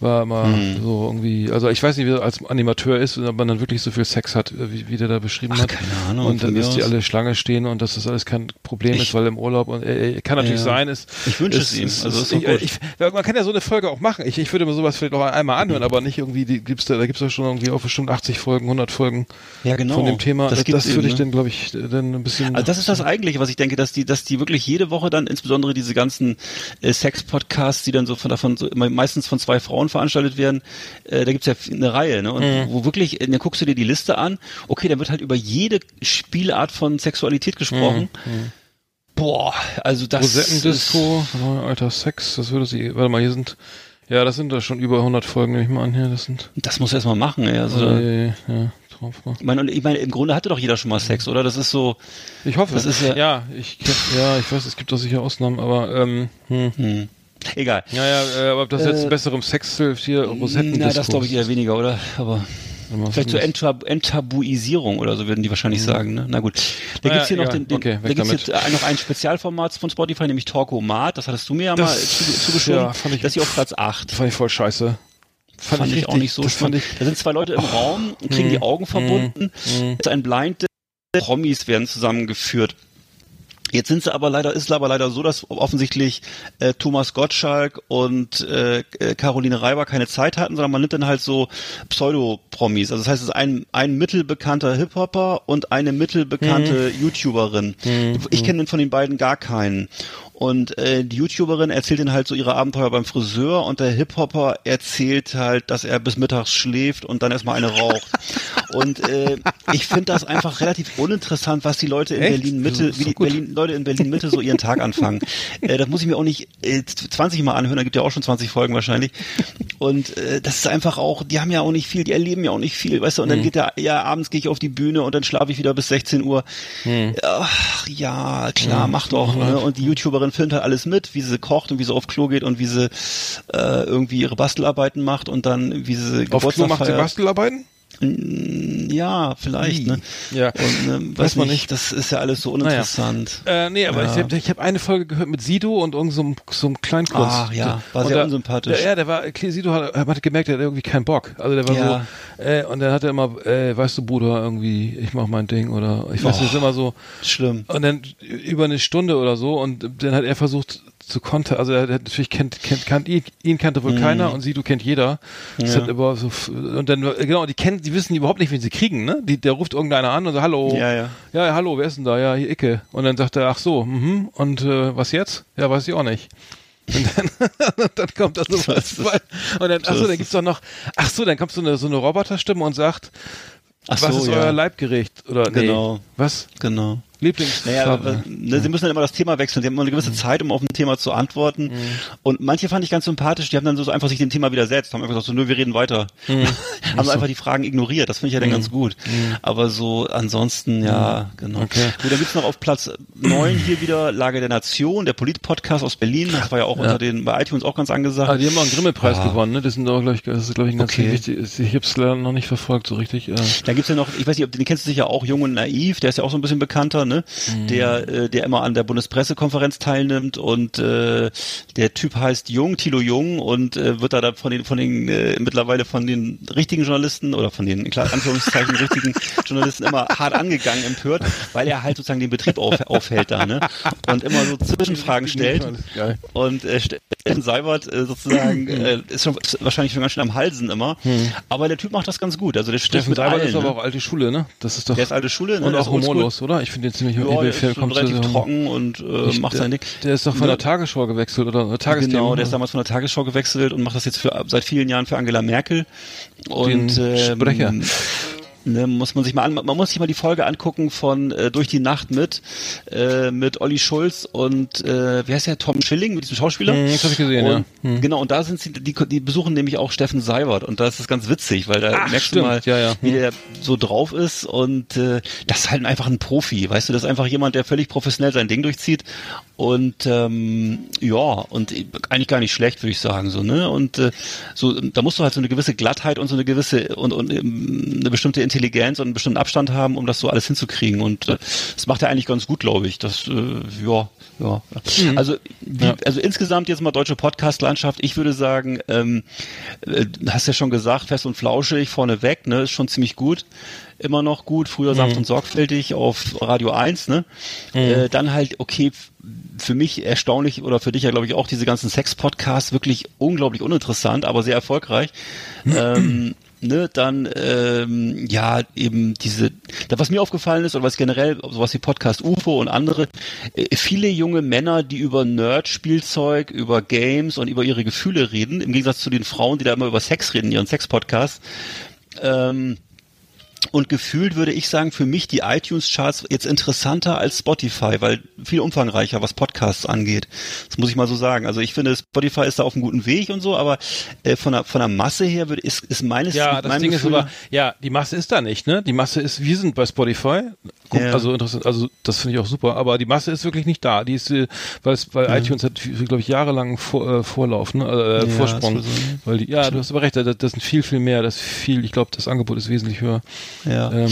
war immer Hm. so irgendwie, also ich weiß nicht, wie das als Animateur ist, ob man dann wirklich so viel Sex hat, äh, wie, wie der da beschrieben Ach, hat. keine Ahnung, Und dann ist die alle Schlange stehen und dass das alles kein Problem Ich- ist, weil im Urlaub und äh, kann natürlich Ja. sein, ist. Ich wünsche es ihm. ist- Also ist- ich, ich, man kann ja so eine Folge auch machen. Ich, ich würde mir sowas vielleicht auch einmal anhören, aber nicht irgendwie, die gibt's da, da gibt's ja schon irgendwie auch bestimmt 80 Folgen, 100 Folgen Ja, genau. von dem Thema. Das Das, würde ich ne? dann, glaube ich, dann ein bisschen. Also das ist das Eigentliche, was ich denke, dass die, dass die wirklich jede Woche dann, insbesondere diese ganzen äh, Sex-Podcasts, die dann so von davon so meistens von zwei Frauen veranstaltet werden, äh, da gibt's ja eine Reihe, ne? Und Mhm. wo wirklich, äh, dann guckst du dir die Liste an, okay, da wird halt über jede Spielart von Sexualität gesprochen. Boah, also das ist, Rosettendisco, alter Sex, das würde sie, warte mal, hier sind, ja, das sind da schon über 100 Folgen, nehme ich mal an, hier, das sind, das muss erst mal machen, ey. Also, äh, ja, Traumfrau. ich meine, ich meine, im Grunde hatte doch jeder schon mal Sex, oder? Das ist so, Ich hoffe, Das ist ja- ja, ich, ja, ich weiß, es gibt doch sicher Ausnahmen, aber, ähm, hm. hm. Egal. Ja, ja, äh, aber ob das jetzt Äh, besserem Sex hilft, hier Rosettendisco. Na, das glaube ich eher weniger, oder? Aber vielleicht zur Entab Enttabuisierung oder so würden die wahrscheinlich sagen, ne? Na gut. Da Naja, gibt's hier noch egal. den, den Okay, da gibt's jetzt äh, noch ein Spezialformat von Spotify, nämlich Talkomat. Das hattest du mir ja mal Das- zuge- zugeschoben. ja, fand ich- das ist hier auf Platz 8. Fand ich voll scheiße. Fand, ich auch richtig- nicht so fand spannend. ich, Da sind zwei Leute im Raum und kriegen hm, die Augen verbunden. hm. Das ist ein Blind. Promis werden zusammengeführt. Jetzt sind sie aber leider, ist aber leider so, dass offensichtlich äh, Thomas Gottschalk und äh, äh, Caroline Reiber keine Zeit hatten, sondern man nimmt dann halt so Pseudo-Promis. Also das heißt, es ist ein, ein mittelbekannter Hip-Hopper und eine mittelbekannte YouTuberin. Ich kenne von den beiden gar keinen. Und äh, die YouTuberin erzählt dann halt so ihre Abenteuer beim Friseur und der Hip-Hopper erzählt halt, dass er bis mittags schläft und dann erstmal eine raucht. und äh, ich finde das einfach relativ uninteressant, was die Leute in Echt? Berlin Mitte, wie die. Berlin, Leute in Berlin Mitte so ihren Tag anfangen. äh, das muss ich mir auch nicht äh, 20 Mal anhören, da gibt ja auch schon 20 Folgen wahrscheinlich. Und äh, das ist einfach auch, die haben ja auch nicht viel, die erleben ja auch nicht viel, weißt du, und dann geht der, ja, abends gehe ich auf die Bühne und dann schlafe ich wieder bis 16 Uhr. Ach ja, klar, mach doch. Ne? Und die YouTuberin filmt halt alles mit, wie sie kocht und wie sie auf Klo geht und wie sie äh, irgendwie ihre Bastelarbeiten macht und dann wie sie Auf Klo Geburtstag macht sie feiert. Bastelarbeiten? Ja, vielleicht, ne? Ja. Und ähm, Weiß weiß man nicht, das ist ja alles so uninteressant. Äh, nee, aber Ja. ich habe ich hab eine Folge gehört mit Sido und irgend so einem, so einem Kleinkunst. Ach ja, war Und sehr da- unsympathisch. Der, ja, der war, Sido hat, hat gemerkt, der hat irgendwie keinen Bock. Also der war Ja. so, äh, und dann hat er immer, äh, weißt du, Bruder, irgendwie, ich mach mein Ding oder ich weiß Oh. nicht, ist immer so. Schlimm. Und dann über eine Stunde oder so und dann hat er versucht zu konter, also er hat natürlich kennt, kennt, kannt ihn, ihn kannte wohl keiner und Sido kennt jeder. Mhm. Ja. so, und dann, genau, die kennen, die wissen überhaupt nicht, wen sie kriegen, ne? Die, der ruft irgendeiner an und so, hallo. Ja, ja. Ja, hallo, wer ist denn da? Ja, hier Icke. Und dann sagt er, ach so, mhm. Und äh, was jetzt? Ja, weiß ich auch nicht. Und dann, dann kommt da so was. Und dann, ach so, dann gibt's doch noch, ach so, dann kommt so eine, so eine Roboterstimme und sagt, Ach was so, ist ja. euer Leibgericht? Oder, nee, Genau. was? Genau. Lieblingsfarbe? Naja, ne, sie müssen dann immer das Thema wechseln. Sie haben immer eine Mhm. gewisse Zeit, um auf ein Thema zu antworten. Und manche fand ich ganz sympathisch, die haben dann so, so einfach sich dem Thema widersetzt, haben einfach gesagt, so, nö, wir reden weiter. Mhm. haben so einfach die Fragen ignoriert. Das finde ich ja dann ganz gut. Aber so ansonsten, ja, genau. Mhm. Okay. Gut, dann gibt's noch auf Platz neun hier wieder Lage der Nation, der Polit-Podcast aus Berlin. Das war ja auch unter den, bei iTunes auch ganz angesagt. Ah, die haben auch einen Grimme-Preis Ah. gewonnen, ne? Das sind auch, glaube ich, das ist, glaube ich, ein ganz Okay. wichtig. Ich hab's leider noch nicht verfolgt, so richtig. Äh. Da gibt's ja noch, ich weiß nicht, ob den kennst du sicher auch, Jung und Naiv, der ist ja auch so ein bisschen bekannter, ne? Der, äh, der immer an der Bundespressekonferenz teilnimmt und äh, der Typ heißt Jung, Thilo Jung und äh, wird da, da von den, von den äh, mittlerweile von den richtigen Journalisten oder von den in Anführungszeichen richtigen Journalisten immer hart angegangen, empört, weil er halt sozusagen den Betrieb auf, aufhält da, ne? Und immer so Zwischenfragen stellt. Und äh, st Steffen Seibert äh, sozusagen äh, ist, schon, wahrscheinlich schon ganz schön am Halsen immer. Aber der Typ macht das ganz gut. Also der Steffen Seibert allen. ist aber ne? auch alte Schule, ne? Das ist doch. Der ist alte Schule, ne? und auch humorlos, oder? Ich finde den ziemlich Ja, der ist kommt relativ trocken und äh, Ich- macht sein Ding. Der ist doch von Ne? der Tagesschau gewechselt oder oder. Genau, der ist damals von der Tagesschau gewechselt und macht das jetzt für, seit vielen Jahren für Angela Merkel. Und Den ähm, Sprecher. Ne, muss man sich mal an, man muss sich mal die Folge angucken von äh, Durch die Nacht mit äh, mit Olli Schulz und äh, wie heißt der Tom Schilling mit diesem Schauspieler? Hm, das hab ich gesehen, und, ja. Hm. Genau, und da sind sie, die, die besuchen nämlich auch Steffen Seibert und das ist ganz witzig, weil da Ach, merkst stimmt, du mal, ja, ja. wie Hm. der so drauf ist und äh, das ist halt einfach ein Profi, weißt du, das ist einfach jemand, der völlig professionell sein Ding durchzieht und ähm, ja, und eigentlich gar nicht schlecht, würde ich sagen, so, ne? Und äh, so, da musst du halt so eine gewisse Glattheit und so eine gewisse und, und ähm, eine bestimmte Intelligenz und einen bestimmten Abstand haben, um das so alles hinzukriegen. Und äh, das macht er eigentlich ganz gut, glaube ich. Das, äh, ja, ja. Also, wie, Ja. also insgesamt jetzt mal deutsche Podcast-Landschaft. Ich würde sagen, ähm, äh, hast ja schon gesagt, fest und flauschig vorneweg, ne, ist schon ziemlich gut. Immer noch gut, früher sanft und sorgfältig auf Radio 1, ne? Äh, dann halt, okay, für mich erstaunlich oder für dich ja, glaube ich, auch diese ganzen Sex-Podcasts wirklich unglaublich uninteressant, aber sehr erfolgreich. ähm, ne, dann ähm, ja eben diese, da was mir aufgefallen ist oder was generell sowas wie Podcast UFO und andere, äh, viele junge Männer, die über Nerd-Spielzeug, über Games und über ihre Gefühle reden, im Gegensatz zu den Frauen, die da immer über Sex reden, ihren Sex-Podcasts. Ähm, und gefühlt würde ich sagen, für mich die iTunes-Charts jetzt interessanter als Spotify, weil viel umfangreicher, was Podcasts angeht. Das muss ich mal so sagen. Also ich finde, Spotify ist da auf einem guten Weg und so, aber äh, von, der, von der Masse her würde, ist, ist meines Ja, das Ding ist Gefühl- aber, ja, die Masse ist da nicht, ne? Die Masse ist, wir sind bei Spotify. Guck, Ja. Also interessant, also das finde ich auch super, aber die Masse ist wirklich nicht da. Die ist, äh, weil weil iTunes hat, glaube ich, jahrelang vor, äh, Vorlauf, ne? Äh, Ja, Vorsprung. ist? Weil die, ja, du hast aber recht, das, das sind viel, viel mehr, das ist viel, ich glaube, das Angebot ist wesentlich höher Ja. ähm.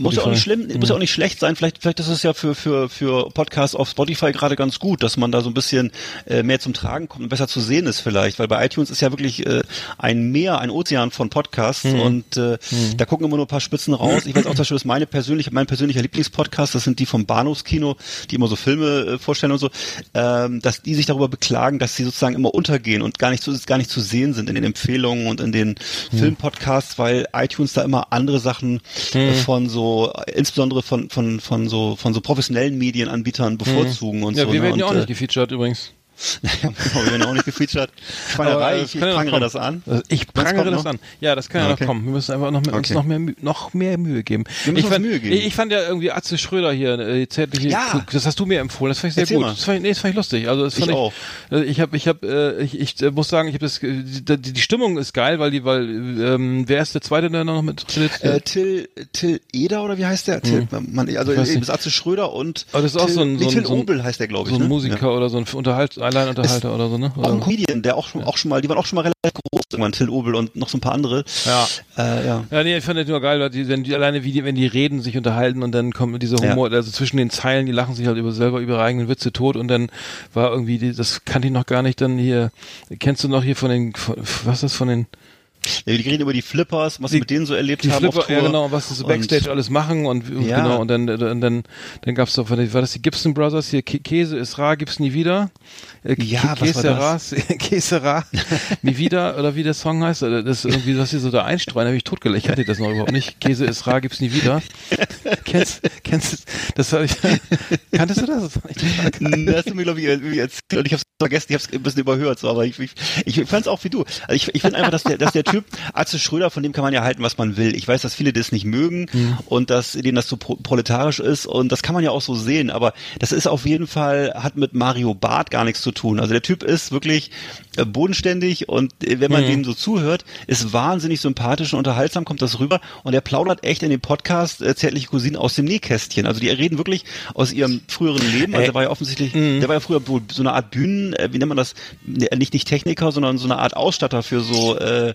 Muss ja auch nicht schlimm, muss ja auch Mhm. nicht schlecht sein. Vielleicht, vielleicht ist es ja für, für, für Podcasts auf Spotify gerade ganz gut, dass man da so ein bisschen äh, mehr zum Tragen kommt und besser zu sehen ist vielleicht, weil bei iTunes ist ja wirklich äh, ein Meer, ein Ozean von Podcasts Mhm. und äh, da gucken immer nur ein paar Spitzen raus. Ich weiß auch, dass meine persönliche, mein persönlicher Lieblingspodcast, das sind die vom Bahnhofskino, die immer so Filme äh, vorstellen und so, ähm, dass die sich darüber beklagen, dass sie sozusagen immer untergehen und gar nicht zu, gar nicht zu sehen sind in den Empfehlungen und in den Mhm. Filmpodcasts, weil iTunes da immer andere Sachen äh, von so, äh, insbesondere von, von, von so, von so professionellen Medienanbietern bevorzugen und Ja, so. wir ne? werden ja auch nicht gefeatured übrigens. ja, genau, wir werden auch nicht gefeatured. Schweinerei, äh, ich, ich prangere das an. Also Ich prangere das an. Ja, das kann ja Okay. noch kommen. Wir müssen einfach noch, mehr, uns Okay. noch mehr, Mühe- noch mehr Mühe geben. Wir müssen ich uns fand, Mühe geben. Ich, ich fand ja irgendwie Atze Schröder hier, äh, zärtliche, Ja. das hast du mir empfohlen. Das fand ich sehr Erzähl gut. mal. Das fand ich, nee, das fand ich lustig. Also das Ich fand ich, auch. äh, Ich habe, ich habe, äh, ich, ich äh, muss sagen, ich habe das, äh, die, die Stimmung ist geil, weil die, weil, ähm, wer ist der zweite, der noch mit tritt? Äh, Till, Till Eder oder wie heißt der? Till, man, also Hm. Ich weiß eben das Atze Schröder und Aber das ist auch Till, so ein- nee, so ein- Till Obel heißt der, glaube ich. so ein ne? Musiker oder so ein Unterhalt, Alleinunterhalter oder so, ne? Auch Oder, ein Comedian, der auch schon, auch schon mal, die waren auch schon mal relativ groß, irgendwann Till Obel und noch so ein paar andere. Ja. Äh, ja. Ja, nee, ich fand das nur geil, weil die, wenn die alleine wie die, wenn die reden, sich unterhalten und dann kommt dieser Ja. Humor, also zwischen den Zeilen, die lachen sich halt über selber über ihre eigenen Witze tot und dann war irgendwie, die, das kannte ich noch gar nicht, dann hier, kennst du noch hier von den, von, was ist das von den, Ja, die reden über die Flippers, was sie mit denen so erlebt die haben. auf Flipper, ja Tour. genau, was sie so Und- Backstage alles machen und, und Ja. genau, und dann, und dann, dann gab's doch, war das die Gibson Brothers hier, Kä- Käse ist rar, gibt's nie wieder. Äh, Ja, Kä- was war Käse rar, Käse rar, nie wieder, oder wie der Song heißt, das ist irgendwie, was sie so da einstreuen, habe ich totgelacht, ich kannte das noch überhaupt nicht. Käse ist rar, gibt's nie wieder. kennst, kennst, du- das habe ich, kanntest du das? Das ich. Das hast du mir, glaube ich, irgendwie erzählt und ich habe es vergessen, ich habe es ein bisschen überhört, so, aber ich, ich, ich fand es auch wie du. Also ich, ich finde einfach, dass der, dass der Typ, Atze Schröder, von dem kann man ja halten, was man will. Ich weiß, dass viele das nicht mögen und dass denen das so pro proletarisch ist und das kann man ja auch so sehen, aber das ist auf jeden Fall, hat mit Mario Barth gar nichts zu tun. Also der Typ ist wirklich äh, bodenständig und äh, wenn man dem so zuhört, ist wahnsinnig sympathisch und unterhaltsam, kommt das rüber und er plaudert echt in dem Podcast äh, Zärtliche Cousinen aus dem Nähkästchen. Also die reden wirklich aus ihrem früheren Leben. Also der war ja offensichtlich, der war ja früher so eine Art Bühnen, äh, wie nennt man das? Nicht nicht Techniker, sondern so eine Art Ausstatter für so äh,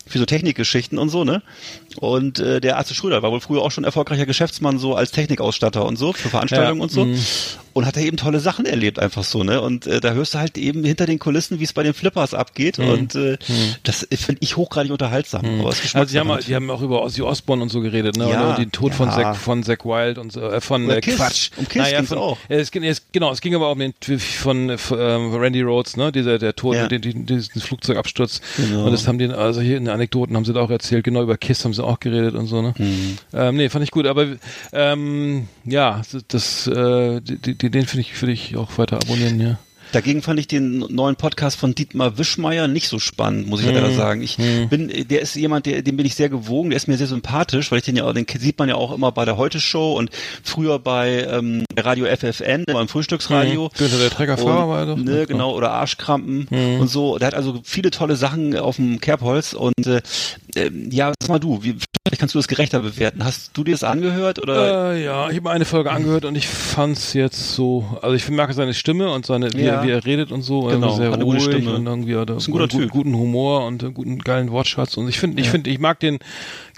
für so Technikgeschichten und so, ne? Und äh, der Arzt Schröder war wohl früher auch schon erfolgreicher Geschäftsmann so als Technikausstatter und so für Veranstaltungen Ja, und so. und hat da eben tolle Sachen erlebt, einfach so, ne? Und äh, da hörst du halt eben hinter den Kulissen, wie es bei den Flippers abgeht. Und äh, das finde ich hochgradig unterhaltsam. Aber es ist Also die haben, die haben auch über Ozzy Osbourne und so geredet, ne? Ja, und den Tod von ja. Zack von Zack Wild und so, äh, von äh, Kiss. Quatsch. Um Kiss ging's von, auch. Äh, es, ging- es, genau, es ging aber auch um den von äh, Randy Rhodes, ne? Dieser der Tod, Ja. den, den, diesen Flugzeugabsturz. Genau. Und das haben die, also hier in Anekdoten haben sie da auch erzählt, genau über Kiss haben sie auch geredet und so, ne? Mhm. Ähm, nee, fand ich gut, aber ähm, ja, das, äh, die, die, den finde ich, finde ich auch weiter abonnieren, ja. Dagegen fand ich den neuen Podcast von Dietmar Wischmeier nicht so spannend, muss ich leider sagen. Ich bin, der ist jemand, der, dem bin ich sehr gewogen, der ist mir sehr sympathisch, weil ich den ja, den sieht man ja auch immer bei der Heute Show und früher bei ähm, Radio FFN, beim Frühstücksradio. Günther, der Treckerfahrer Und. Ne, genau, oder Arschkrampen und so. Der hat also viele tolle Sachen auf dem Kerbholz und äh, ähm, ja, sag mal du, wie, vielleicht kannst du das gerechter bewerten. Hast du dir das angehört oder? Äh, ja, ich habe eine Folge angehört und ich fand's jetzt so, also ich merke seine Stimme und seine, wie, Ja. wie er redet und so, Genau, sehr hat ruhig Stimme. und irgendwie hat Ist ein guter einen guten, Typ. guten Humor und einen guten geilen Wortschatz und ich finde, ich finde, ich mag den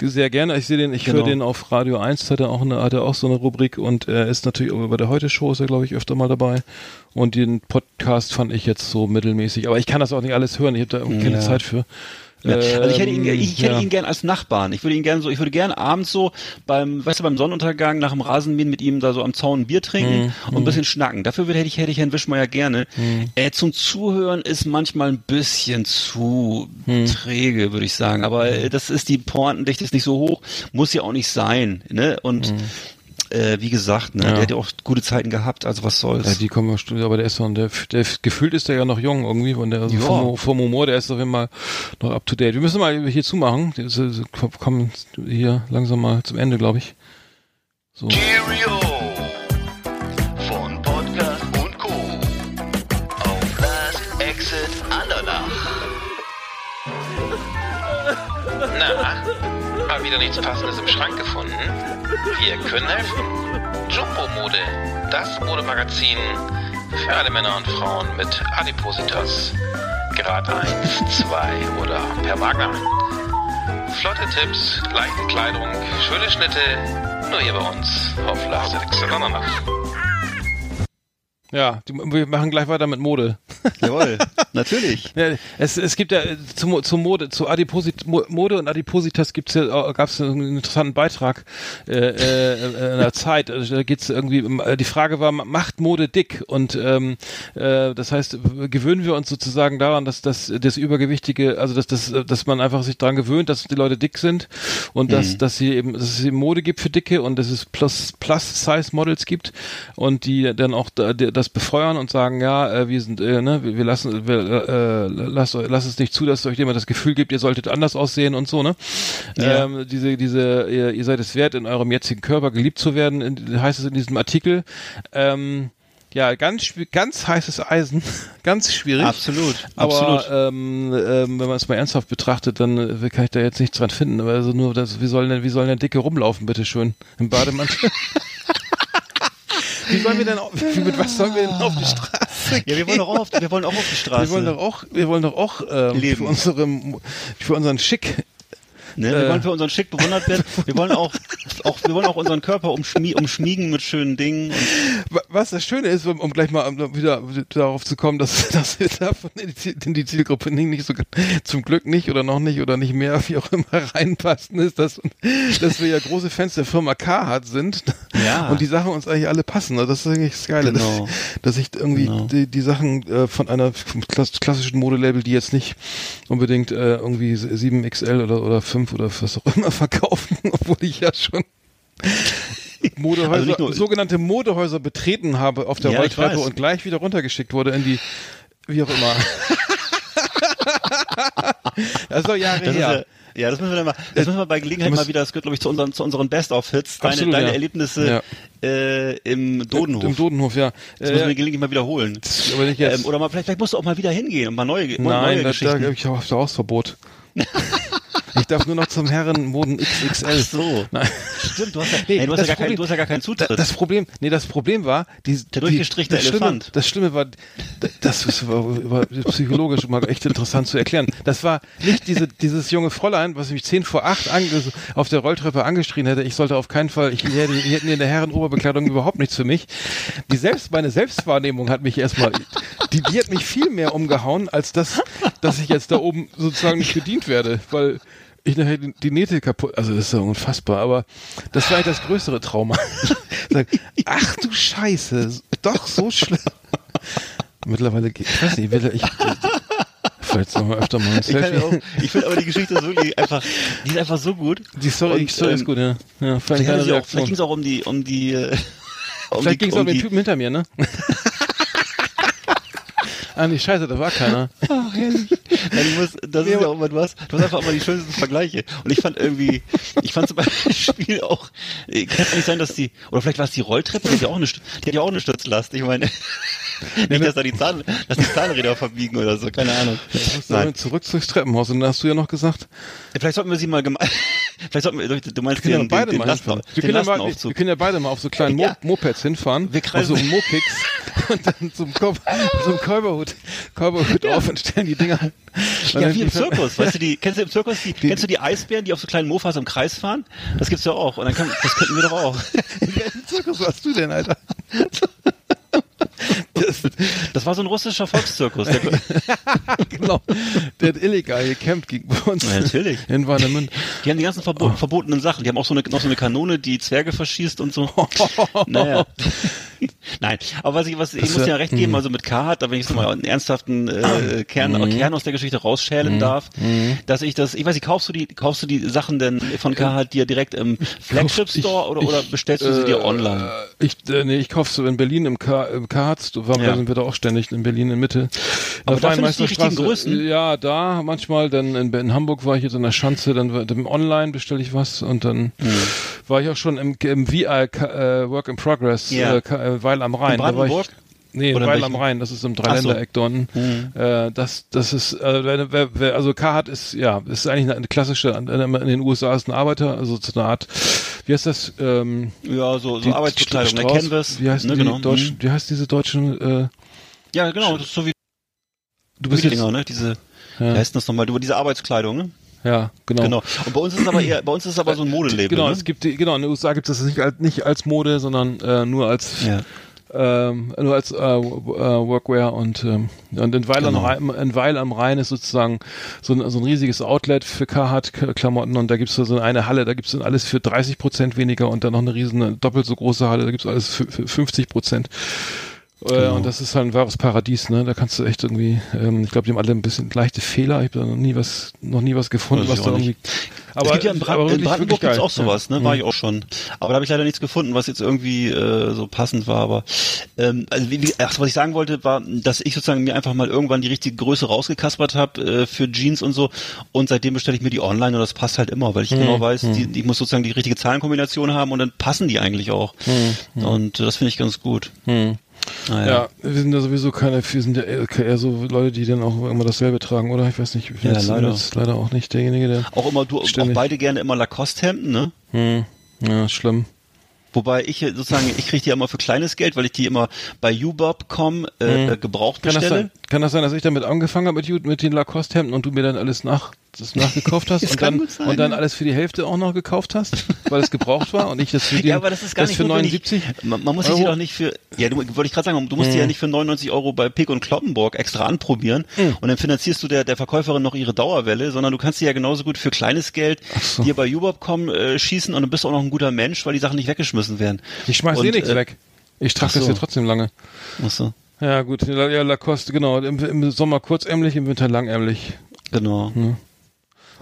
sehr gerne. Ich sehe den, ich Genau. höre den auf Radio 1, hat er auch eine, hat er auch so eine Rubrik und er ist natürlich bei der Heute Show ist er glaube ich öfter mal dabei und den Podcast fand ich jetzt so mittelmäßig, aber ich kann das auch nicht alles hören, ich habe da irgendwie keine Ja. Zeit für. Ja. Also ich hätte ihn, Ähm, ich, hätte ja. ihn gern als Nachbarn. Ich würde ihn gern so, ich würde gern abends so beim, weißt du, beim Sonnenuntergang nach dem Rasenmähen mit ihm da so am Zaun ein Bier trinken Mhm. und ein bisschen schnacken. Dafür würde, hätte ich, hätte ich Herrn Wischmeier gerne. Äh, zum Zuhören ist manchmal ein bisschen zu Mhm. träge, würde ich sagen. Aber äh, das ist die Pointendichte ist nicht so hoch, muss ja auch nicht sein, ne? Und äh, wie gesagt, ne. Ja. der hat ja auch gute Zeiten gehabt, also was soll's. Ja, die kommen ja Studio, aber der ist noch, der, der, gefühlt ist der ja noch jung irgendwie, von der, also Ja. vom, vom Humor, der ist auf jeden Fall noch up to date. Wir müssen mal hier zumachen, wir sind- kommen hier langsam mal zum Ende, glaube ich. So. Cheerio von Podcast und Co. Auf Last Exit Andernach. Na, mal wieder nichts Passendes im Schrank gefunden? Wir können helfen. Jumbo Mode, das Modemagazin für alle Männer und Frauen mit Adipositas. Grad 1, 2 oder per Wagner. Flotte Tipps, leichte Kleidung, schöne Schnitte, nur hier bei uns auf Last Exit Andernach. Ja, die, wir machen gleich weiter mit Mode. Jawohl, natürlich. Ja, es, es gibt ja äh, zu, zu Mode, zu Adiposit, Mo- Mode und Adipositas gibt's ja, gab es einen interessanten Beitrag äh, äh, in der Zeit. Also Da geht's irgendwie, um, äh, die Frage war, macht Mode dick? Und ähm, äh, das heißt, gewöhnen wir uns sozusagen daran, dass das, das Übergewichtige, also dass, das, dass man einfach sich daran gewöhnt, dass die Leute dick sind und dass, dass sie eben, dass es eben Mode gibt für Dicke und dass es Plus, Plus-Size-Models gibt und die dann auch da, die, das befeuern und sagen, ja, äh, wir sind, äh, ne, wir, wir lassen, wir, äh, lasst, lasst es nicht zu, dass euch jemand das Gefühl gibt, ihr solltet anders aussehen und so, ne? Ja. Ähm, diese, diese, ihr, ihr seid es wert, in eurem jetzigen Körper geliebt zu werden, in, heißt es in diesem Artikel. Ähm, ja, ganz, ganz heißes Eisen, ganz schwierig. Absolut, Aber absolut. ähm, ähm, wenn man es mal ernsthaft betrachtet, dann äh, kann ich da jetzt nichts dran finden. Aber also nur, das, wie sollen denn, wie sollen denn Dicke rumlaufen, bitteschön, im Bademantel? wie sollen wir denn, auf, mit was sollen wir denn auf die Straße Ja, wir wollen doch auch auf, wir wollen auch auf die Straße. wir wollen doch auch, wir wollen doch auch ähm, Leben. für unsere, für unseren Schick. Ne, wir Äh. wollen für unseren Schick bewundert werden. Wir wollen auch, auch wir wollen auch unseren Körper umschmie umschmiegen mit schönen Dingen. Was das Schöne ist, um, um gleich mal um, wieder darauf zu kommen, dass, dass wir davon in die, Zielgruppe nicht, nicht so zum Glück nicht oder noch nicht oder nicht mehr, wie auch immer reinpassen, ist, dass, dass wir ja große Fans der Firma Carhartt sind Ja. und die Sachen uns eigentlich alle passen. Also Das ist eigentlich das Geile, Genau. dass, dass ich irgendwie Genau. die, die Sachen äh, von einer klassischen Modelabel, die jetzt nicht unbedingt äh, irgendwie 7XL oder, oder 5 oder was auch immer verkaufen, obwohl ich ja schon Modehäuser, Also nur- sogenannte Modehäuser betreten habe auf der Ja, Rolltreppe und gleich wieder runtergeschickt wurde in die, wie auch immer. das ist doch Jahre das her. ja, ja, das müssen wir dann mal, das müssen wir bei Gelegenheit mal wieder, das gehört glaube ich zu unseren, zu unseren Best-of-Hits, deine, Absolut, deine ja. Erlebnisse äh, im Dodenhof. Im Dodenhof, ja. das müssen wir Äh, gelegentlich mal wiederholen. aber nicht jetzt. Ähm, oder mal, vielleicht, vielleicht musst du auch mal wieder hingehen und mal neue, neue Nein, da, da Geschichten. habe ich auch Hausverbot. ich darf nur noch zum Herrenmoden XXL. Ach so. Nein. Stimmt, du hast ja, Nee, nee, du hast ja gar keinen, du hast ja gar keinen Zutritt. Das Problem, nee, das Problem war, die, Der durchgestrichene die, das Elefant. Schlimme, das Schlimme war, das ist- war, war psychologisch mal echt interessant zu erklären. Das war nicht diese, dieses junge Fräulein, was mich zehn vor acht auf der Rolltreppe angeschrien hätte, ich sollte auf keinen Fall, ich hätte, die hätten in der Herrenoberbekleidung überhaupt nichts für mich. Die selbst, meine Selbstwahrnehmung hat mich erstmal, die, die hat mich viel mehr umgehauen, als das, dass ich jetzt da oben sozusagen nicht bedient werde, weil ich nachher die die Nähte kaputt, also das ist ja unfassbar, aber das war eigentlich das größere Trauma. Sag, Ach du Scheiße, doch so schlimm. Mittlerweile, geht- ich weiß nicht, will ich, vielleicht sollen wir öfter mal ein Ich, Selfie. auch, ich finde aber die Geschichte so die einfach, die ist einfach so gut. Die Story, die Und, Story ist ähm, gut, ja. ja vielleicht auch- ging es auch um die, um die, äh, um Vielleicht die, ging es um um den die, Typen hinter mir, ne? ah, nee, scheiße, da war keiner. Ach, herrlich. Nein, ich muss, das ist ja auch immer, du hast, du hast einfach immer die schönsten Vergleiche. Und ich fand irgendwie, ich fand zum Beispiel auch, äh, kann es nicht sein, dass die, oder vielleicht war es die Rolltreppe, die hat ja auch eine, die hat ja auch eine Stützlast. Ich meine, nicht, dass da die Zahn, dass die Zahnräder verbiegen oder so, keine Ahnung. Nein. Zurück durchs Treppenhaus und da hast du ja noch gesagt, Vielleicht sollten wir sie mal geme vielleicht sollten wir, du meinst wir den, ja beide den, den, mal. Wir können, ja mal, wir, Lastenaufzug. wir können ja beide mal auf so kleinen Mo Ja. Mopeds hinfahren, Wir auf kreisen- so Mopix und dann zum, Kopf, zum Kolberhut, Kolberhut auf und stellen die Dinger. Ja, dann wie im die- Zirkus, weißt du, die, kennst du im Zirkus die, kennst du die Eisbären, die auf so kleinen Mofas im Kreis fahren? Das gibt's ja auch. Und dann kann, das könnten wir doch auch. Welchen Zirkus warst du denn, Alter? Das, Das war so ein russischer Volkszirkus. Der, genau. Der hat illegal gecampt gegen uns. Ja, natürlich. In Warnemünde. die haben die ganzen verbo verbotenen Sachen. Die haben auch so eine, noch so eine Kanone, die Zwerge verschießt und so. naja. Nein, aber was ich, was, ich Das muss ja recht geben, also mit K hat, da wenn ich so mal einen ernsthaften äh, Kern, Kern aus der Geschichte rausschälen darf, dass ich das, ich weiß nicht, kaufst du die, kaufst du die Sachen denn von K hat dir direkt im Flagship Store oder, ich- oder bestellst du sie dir online? Äh, Ich, äh, nee, ich kauf so in Berlin im, K im Karz, da waren- Ja. sind wir da auch ständig in Berlin in Mitte. Aber da findest du die richtigen Größen? Ja, da manchmal, dann in, in Hamburg war ich jetzt in der Schanze, dann, dann online bestelle ich was und dann Hm. war ich auch schon im, im VR äh, Work in Progress, Ja. äh, äh, Weil am Rhein. In Brandenburg? Nee, Oder Weil am? Rhein, das ist im so. Dreiländereck unten. Mhm. Äh, das, das ist, äh, wer, wer, wer, also Carhartt ist, ja, ist eigentlich eine, eine klassische, in den USA ist ein Arbeiter, also so eine Art, wie heißt das, ähm, Ja, so, so Arbeitsbekleidung, ne? Strauß- Canvas. Wie heißt ne, genau. Deutsch, Mhm. wie heißt diese deutschen, äh, Ja, genau, das ist so wie du bist jetzt, ne? Diese, Ja. wie heißt das nochmal? Du, diese Arbeitskleidung, ne? ja, genau. Genau. Und bei uns ist es aber eher, bei uns ist es aber so ein Modelabel. Genau, ne? es gibt genau, in den USA gibt es das nicht als, nicht als Mode, sondern äh, nur als ja. Ähm, nur als äh, äh, Workwear und ähm, und in Weil, am Genau. Rhein, in Weil am Rhein ist sozusagen so ein, so ein riesiges Outlet für Carhartt-Klamotten und da gibt's so eine Halle, da gibt's dann alles für 30 Prozent weniger und dann noch eine riesen, doppelt so große Halle, da gibt's alles für, für 50 Prozent. Äh, Genau. Und das ist halt ein wahres Paradies, ne? Da kannst du echt irgendwie, ähm, ich glaube, die haben alle ein bisschen leichte Fehler. Ich habe da noch nie was, noch nie was gefunden, was da irgendwie. Aber, es gibt ja in, Bra aber in Brandenburg gibt's auch sowas, Ja. ne? War ich auch schon. Aber da habe ich leider nichts gefunden, was jetzt irgendwie äh, so passend war. Aber ähm, also wie, wie, ach, was ich sagen wollte, war, dass ich sozusagen mir einfach mal irgendwann die richtige Größe rausgekaspert habe äh, für Jeans und so. Und seitdem bestelle ich mir die online und das passt halt immer, weil ich Mhm. genau weiß, die, ich muss sozusagen die richtige Zahlenkombination haben und dann passen die eigentlich auch. Und äh, das finde ich ganz gut. Hm. Naja. Ja, wir sind ja sowieso keine, wir sind ja eher so Leute, die dann auch immer dasselbe tragen, oder? Ich weiß nicht, ich bin Ja, leider. jetzt leider auch nicht derjenige, der. Auch immer du, auch Ständig. beide gerne immer Lacoste-Hemden, ne? Hm, ja, schlimm. Wobei ich äh, sozusagen, ich kriege die ja immer für kleines Geld, weil ich die immer bei ubob.com äh, äh, gebraucht Kann das, sein, kann das sein, dass ich damit angefangen habe mit, mit den Lacoste-Hemden und du mir dann alles nach, das nachgekauft hast Das und dann, gut sein, und dann ja. alles für die Hälfte auch noch gekauft hast, weil es gebraucht war und ich das für, den, Ja, aber das ist gar nicht für notwendig. 79? Man, man muss sich die Euro? doch nicht für, ja, du wollte ich gerade sagen, du musst die ja nicht für 99 Euro bei Pick und Kloppenburg extra anprobieren und dann finanzierst du der, der Verkäuferin noch ihre Dauerwelle, sondern du kannst die ja genauso gut für kleines Geld so. dir bei ubob.com äh, schießen und dann bist du auch noch ein guter Mensch, weil die Sachen nicht weggeschmissen werden. Ich schmeiß eh Und, nichts äh, weg. Ich trage ach das so. ja trotzdem lange. Ach so, Ja, gut, ja, ja, Lacoste, genau. Im, Im Sommer kurzärmlich, im Winter langärmlich. genau. Hm.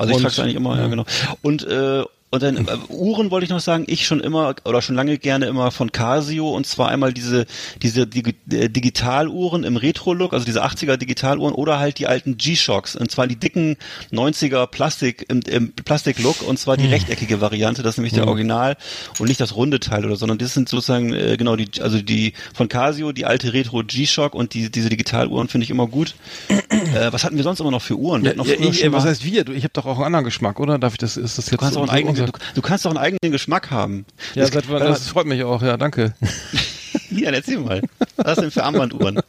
Also ich trage eigentlich immer, ja, ja. genau. Und äh, Und dann äh, Uhren wollte ich noch sagen, ich schon immer oder schon lange gerne immer von Casio und zwar einmal diese diese äh, Digitaluhren im Retro-Look, also diese 80er Digitaluhren oder halt die alten G-Shocks und zwar die dicken 90er Plastik im, im Plastik-Look und zwar die rechteckige Variante, das ist nämlich der Original und nicht das runde Teil oder, sondern das sind sozusagen äh, genau die also die von Casio, die alte Retro G-Shock und die diese Digitaluhren finde ich immer gut. äh, was hatten wir sonst immer noch für Uhren? Ja, ja, ich, was heißt wir? Du, ich habe doch auch einen anderen Geschmack, oder? Darf ich das? Ist das jetzt Du kannst, auch einen eigenen, unser- du, du kannst auch einen eigenen Geschmack haben. Ja, Das- wann, das freut mich auch. Ja, danke. ja, erzähl mal. Was denn für Armbanduhren?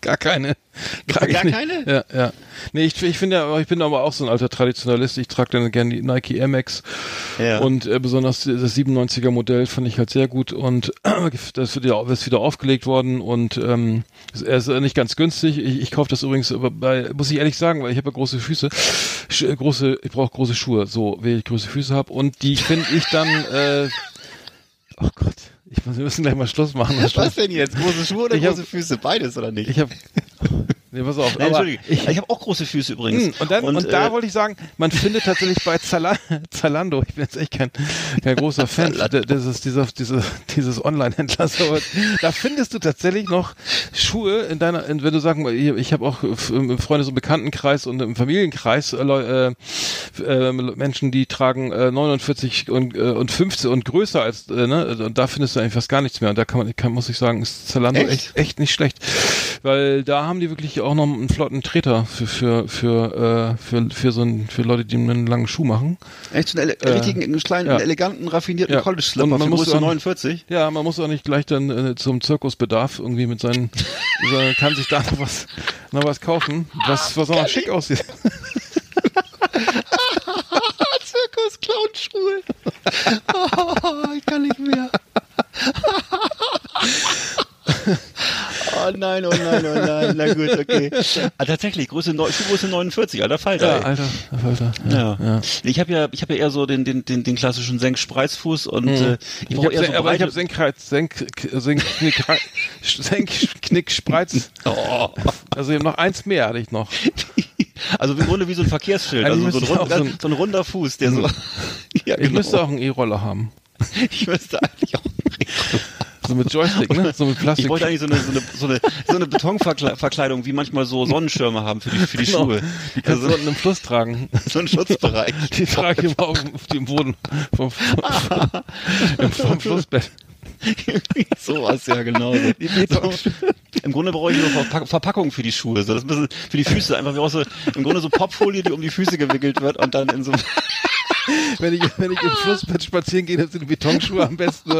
Gar keine. Gar nicht. keine? Ja, ja. Nee, ich, ich finde ja, ich bin aber auch so ein alter Traditionalist. Ich trage dann gerne die Nike Air Max. Ja. Und äh, besonders das 97er Modell fand ich halt sehr gut und das wird ja ist wieder aufgelegt worden und ähm, er ist äh, nicht ganz günstig. Ich, ich kaufe das übrigens bei, muss ich ehrlich sagen, weil ich habe ja große Füße, Sch äh, große, ich brauche große Schuhe, so wie ich große Füße habe und die finde ich dann, äh, oh Gott, ich muss, wir müssen gleich mal Schluss machen. Was denn jetzt? Große Schuhe oder Ich hab- große Füße? Beides oder nicht? Ich habe, nee, pass auf, Nein, aber Entschuldige. Ich, habe auch große Füße übrigens. Hm, Und, dann, und, da äh, wollte ich sagen, man findet tatsächlich bei Zala Zalando, ich bin jetzt echt kein, kein großer Fan dieses, dieser, diese, dieses Online-Händlers, aber da findest du tatsächlich noch Schuhe in deiner, in, wenn du sagen, ich, ich habe auch im Freundes- und Bekanntenkreis und im Familienkreis äh, äh, äh, Menschen, die tragen äh, 49 und, äh, und 15 und größer als, äh, ne, und da findest du eigentlich fast gar nichts mehr und da kann man, kann, muss ich sagen, ist Zalando Echt? echt, echt nicht schlecht, weil da haben die wirklich auch noch einen flotten Treter für für für äh, für, für so ein, für Leute, die einen langen Schuh machen. echt so einen äh, richtigen, einen kleinen, ja. eleganten, raffinierten Ja. College-Slipper Und man für muss dann- 49. Ja, man muss auch nicht gleich dann äh, zum Zirkusbedarf irgendwie mit seinen, sondern kann sich da noch was noch was kaufen, was was auch noch schick aussieht. Zirkus Clown-Schuhe. oh, ich kann nicht mehr. oh nein, oh nein, oh nein. Na gut, okay. Ah, tatsächlich, Größe, Schuhgröße 49, alter Falter. Ja, ey. Alter, Alter. Ja. ja. Ich habe ja, ich habe ja eher so den, den, den, den klassischen Senk-Spreizfuß und äh, ich brauche hab, eher Sen- so aber ich habe Senkreiz, Senk, Senk, Knick, Senk, Knick, Spreiz. Oh. Also ich hab noch eins mehr hatte ich noch. Also im Grunde wie so ein Verkehrsschild, Eigentlich also so ein, müsste ich rund, auch so ein- so ein runder Fuß, der so. ja, Ich müsste auch einen E-Roller haben. ich müsste eigentlich auch. So mit Joystick, ne? So mit Plastik. Ich wollte eigentlich so eine, so eine, so eine, so eine Betonverkleidung, wie manchmal so Sonnenschirme haben für die, für die Genau. Schuhe. Die kannst du Also, unten im Fluss tragen. so ein Schutzbereich. Die trage ich immer auf, auf dem Boden vom, vom, vom, vom Flussbett. Sowas, ja, genau. So. Im Grunde brauche ich nur Verpack Verpackung für die Schuhe. So, das ist ein bisschen für die Füße. Einfach wie auch so, im Grunde so Popfolie, die um die Füße gewickelt wird und dann in so Wenn ich, wenn ich im Flussbett spazieren gehe, dann sind die Betonschuhe am besten.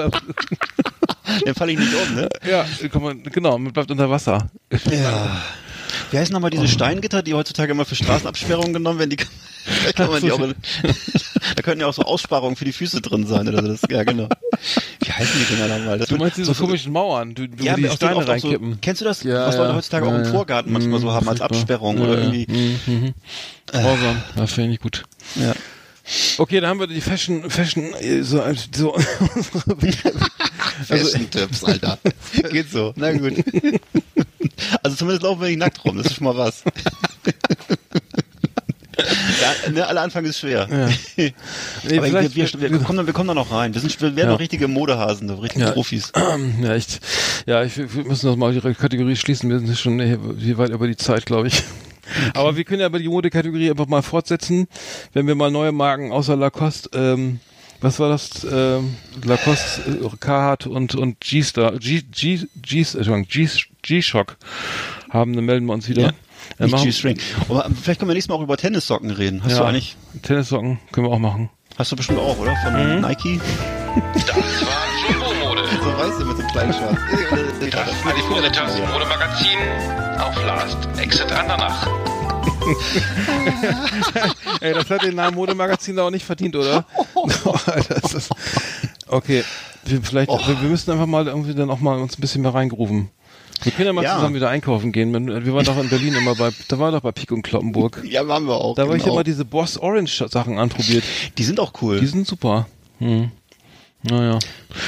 dann falle ich nicht um, ne? Ja, man, genau, man bleibt unter Wasser. Ja. Wie heißen nochmal diese Steingitter, die heutzutage immer für Straßenabsperrungen genommen werden? Die, kann- kann man die auch, da könnten ja auch so Aussparungen für die Füße drin sein oder so. Das, ja, genau. Wie heißen die Dinger nochmal? Das Du meinst diese so- komischen Mauern, du, du ja, die Steine auch reinkippen. So, kennst du das, Ja, was Leute ja. heutzutage auch Ja, im ja. Vorgarten manchmal so Mhm, haben als furchtbar. Absperrung Ja, oder irgendwie? Mhm, mhm. Grausam, ja, finde ich gut. Ja. Okay, dann haben wir die Fashion, Fashion, äh, so, so also, Fashion-Tipps, Alter. Geht so. Na gut. Also zumindest laufen wir nicht nackt rum, das ist schon mal was. Ja, ne, aller Anfang ist schwer. nee, Aber wir, wir, wir, kommen, da- wir kommen da noch rein. Wir, sind, wir werden Ja. noch richtige Modehasen, so richtige Ja. Profis. ja, echt. Ja, ich, wir müssen das mal die Kategorie schließen. Wir sind schon wie weit über die Zeit, glaube ich. Aber wir können ja bei die Modekategorie einfach mal fortsetzen, wenn wir mal neue Marken außer Lacoste, ähm, was war das? Ähm, Lacoste, äh, Carhartt und und G-Star, G G G Entschuldigung, G G-Shock haben, dann melden wir uns wieder. Ja. Äh, G-String. Aber ähm, vielleicht können wir nächstes Mal auch über Tennissocken reden. Hast ja, du eigentlich, Tennissocken können wir auch machen. hast du bestimmt auch, oder? Von Mhm. Nike? Das war Jumbo-Mode. So weißt du, mit einem kleinen Schwarz. Das Adipositas Modemagazin auf Last Exit Andernach. Ey, das hat den Namen Modemagazin da auch nicht verdient, oder? Alter, ist das okay, wir, vielleicht, Oh. wir, wir müssen einfach mal irgendwie dann auch mal uns ein bisschen mehr reingerufen. Wir können ja mal Ja. zusammen wieder einkaufen gehen. Wir waren doch in Berlin immer bei, da war doch bei Pik und Kloppenburg. Ja, waren wir auch. Da habe ich genau. mal diese Boss Orange Sachen anprobiert. Die sind auch cool. Die sind super. Hm. Naja.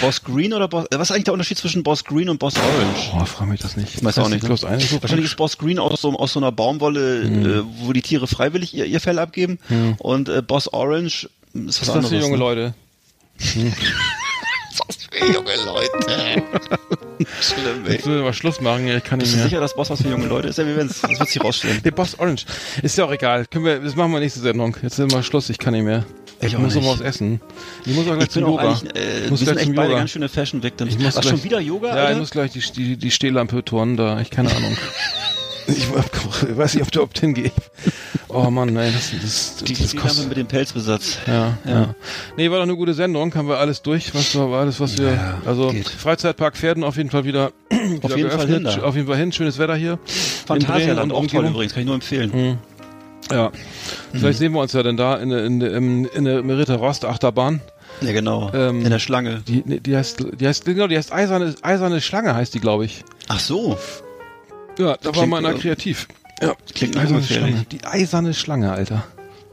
Boss Green oder Boss, äh, was ist eigentlich der Unterschied zwischen Boss Green und Boss Orange? Boah, frag mich das nicht. Ich weiß auch nicht. Bloß eine so Wahrscheinlich ist Boss Green aus so, aus so einer Baumwolle, Hm. äh, wo die Tiere freiwillig ihr, ihr Fell abgeben. Und äh, Boss Orange ist was Was ist das anderes. für junge ne? Leute? Was für junge Leute. Schlimm, ey. Jetzt will mal Schluss machen, ich kann nicht Bist du mehr. sicher, dass Boss was für junge Leute ist? Ja, wir werden's, das wird sich rausstellen. Der Boss Orange. Ist ja auch egal. Können wir, das machen wir nächste Sendung. Jetzt sind wir Schluss, ich kann nicht mehr. Ich Ich muss noch was essen. Ich muss auch gleich Ich zum Yoga. äh, Ich muss wir sind gleich echt zum beide Yoga. ganz schöne Fashion Victims. Ich muss Ach, gleich- schon wieder Yoga, Ja, Alter? ich muss gleich die, die, die Stehlampe turnen da. Ich keine Ahnung. ich weiß nicht, ob du oft hingehe. Oh Mann, ey, das, das, die, das die kostet. Lampe mit dem Pelzbesatz. Ja, ja, Ja. Nee, war doch eine gute Sendung. Haben wir alles durch, was war alles, was wir. Ja, also geht. Freizeitpark Pferden auf jeden Fall wieder. wieder jeden Fall hin da. Auf jeden Fall hin. Schönes Wetter hier. Phantasialand, auch toll übrigens, kann ich nur empfehlen. Ja. Vielleicht sehen wir uns ja dann da in, der- in, der- im- in der Merita Rost Achterbahn. Ja, genau. Ähm, In der Schlange. Die, die heißt, die heißt, genau, die heißt eiserne, eiserne Schlange heißt die, glaube ich. Ach so. Ja, da war Klingt, mal einer äh, kreativ. Ja, klingt eiserne. Schlange. Die eiserne Schlange, Alter.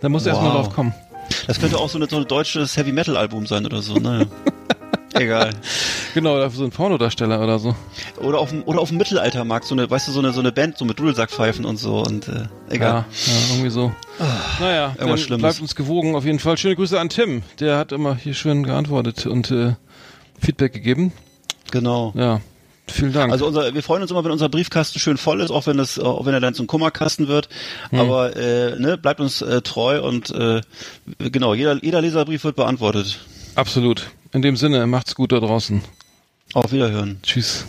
Da muss erst mal Wow. drauf kommen. Das könnte auch so, eine, so ein deutsches Heavy Metal Album sein oder so. Naja. Egal. Genau, so ein Pornodarsteller oder so. Oder auf dem, oder auf dem Mittelaltermarkt, so eine, weißt du, so eine, so eine Band, so mit Dudelsackpfeifen und so und, äh, egal. Ja, ja irgendwie so. naja, dann irgendwas Schlimmes. bleibt uns gewogen auf jeden Fall. Schöne Grüße an Tim. Der hat immer hier schön geantwortet und äh, Feedback gegeben. Genau. Ja, vielen Dank. Also unser, wir freuen uns immer, wenn unser Briefkasten schön voll ist, auch wenn es, auch wenn er dann zum Kummerkasten wird. Aber äh, ne, bleibt uns äh, treu und äh, genau, jeder, jeder Leserbrief wird beantwortet. Absolut. In dem Sinne, macht's gut da draußen. Auf Wiederhören. Tschüss.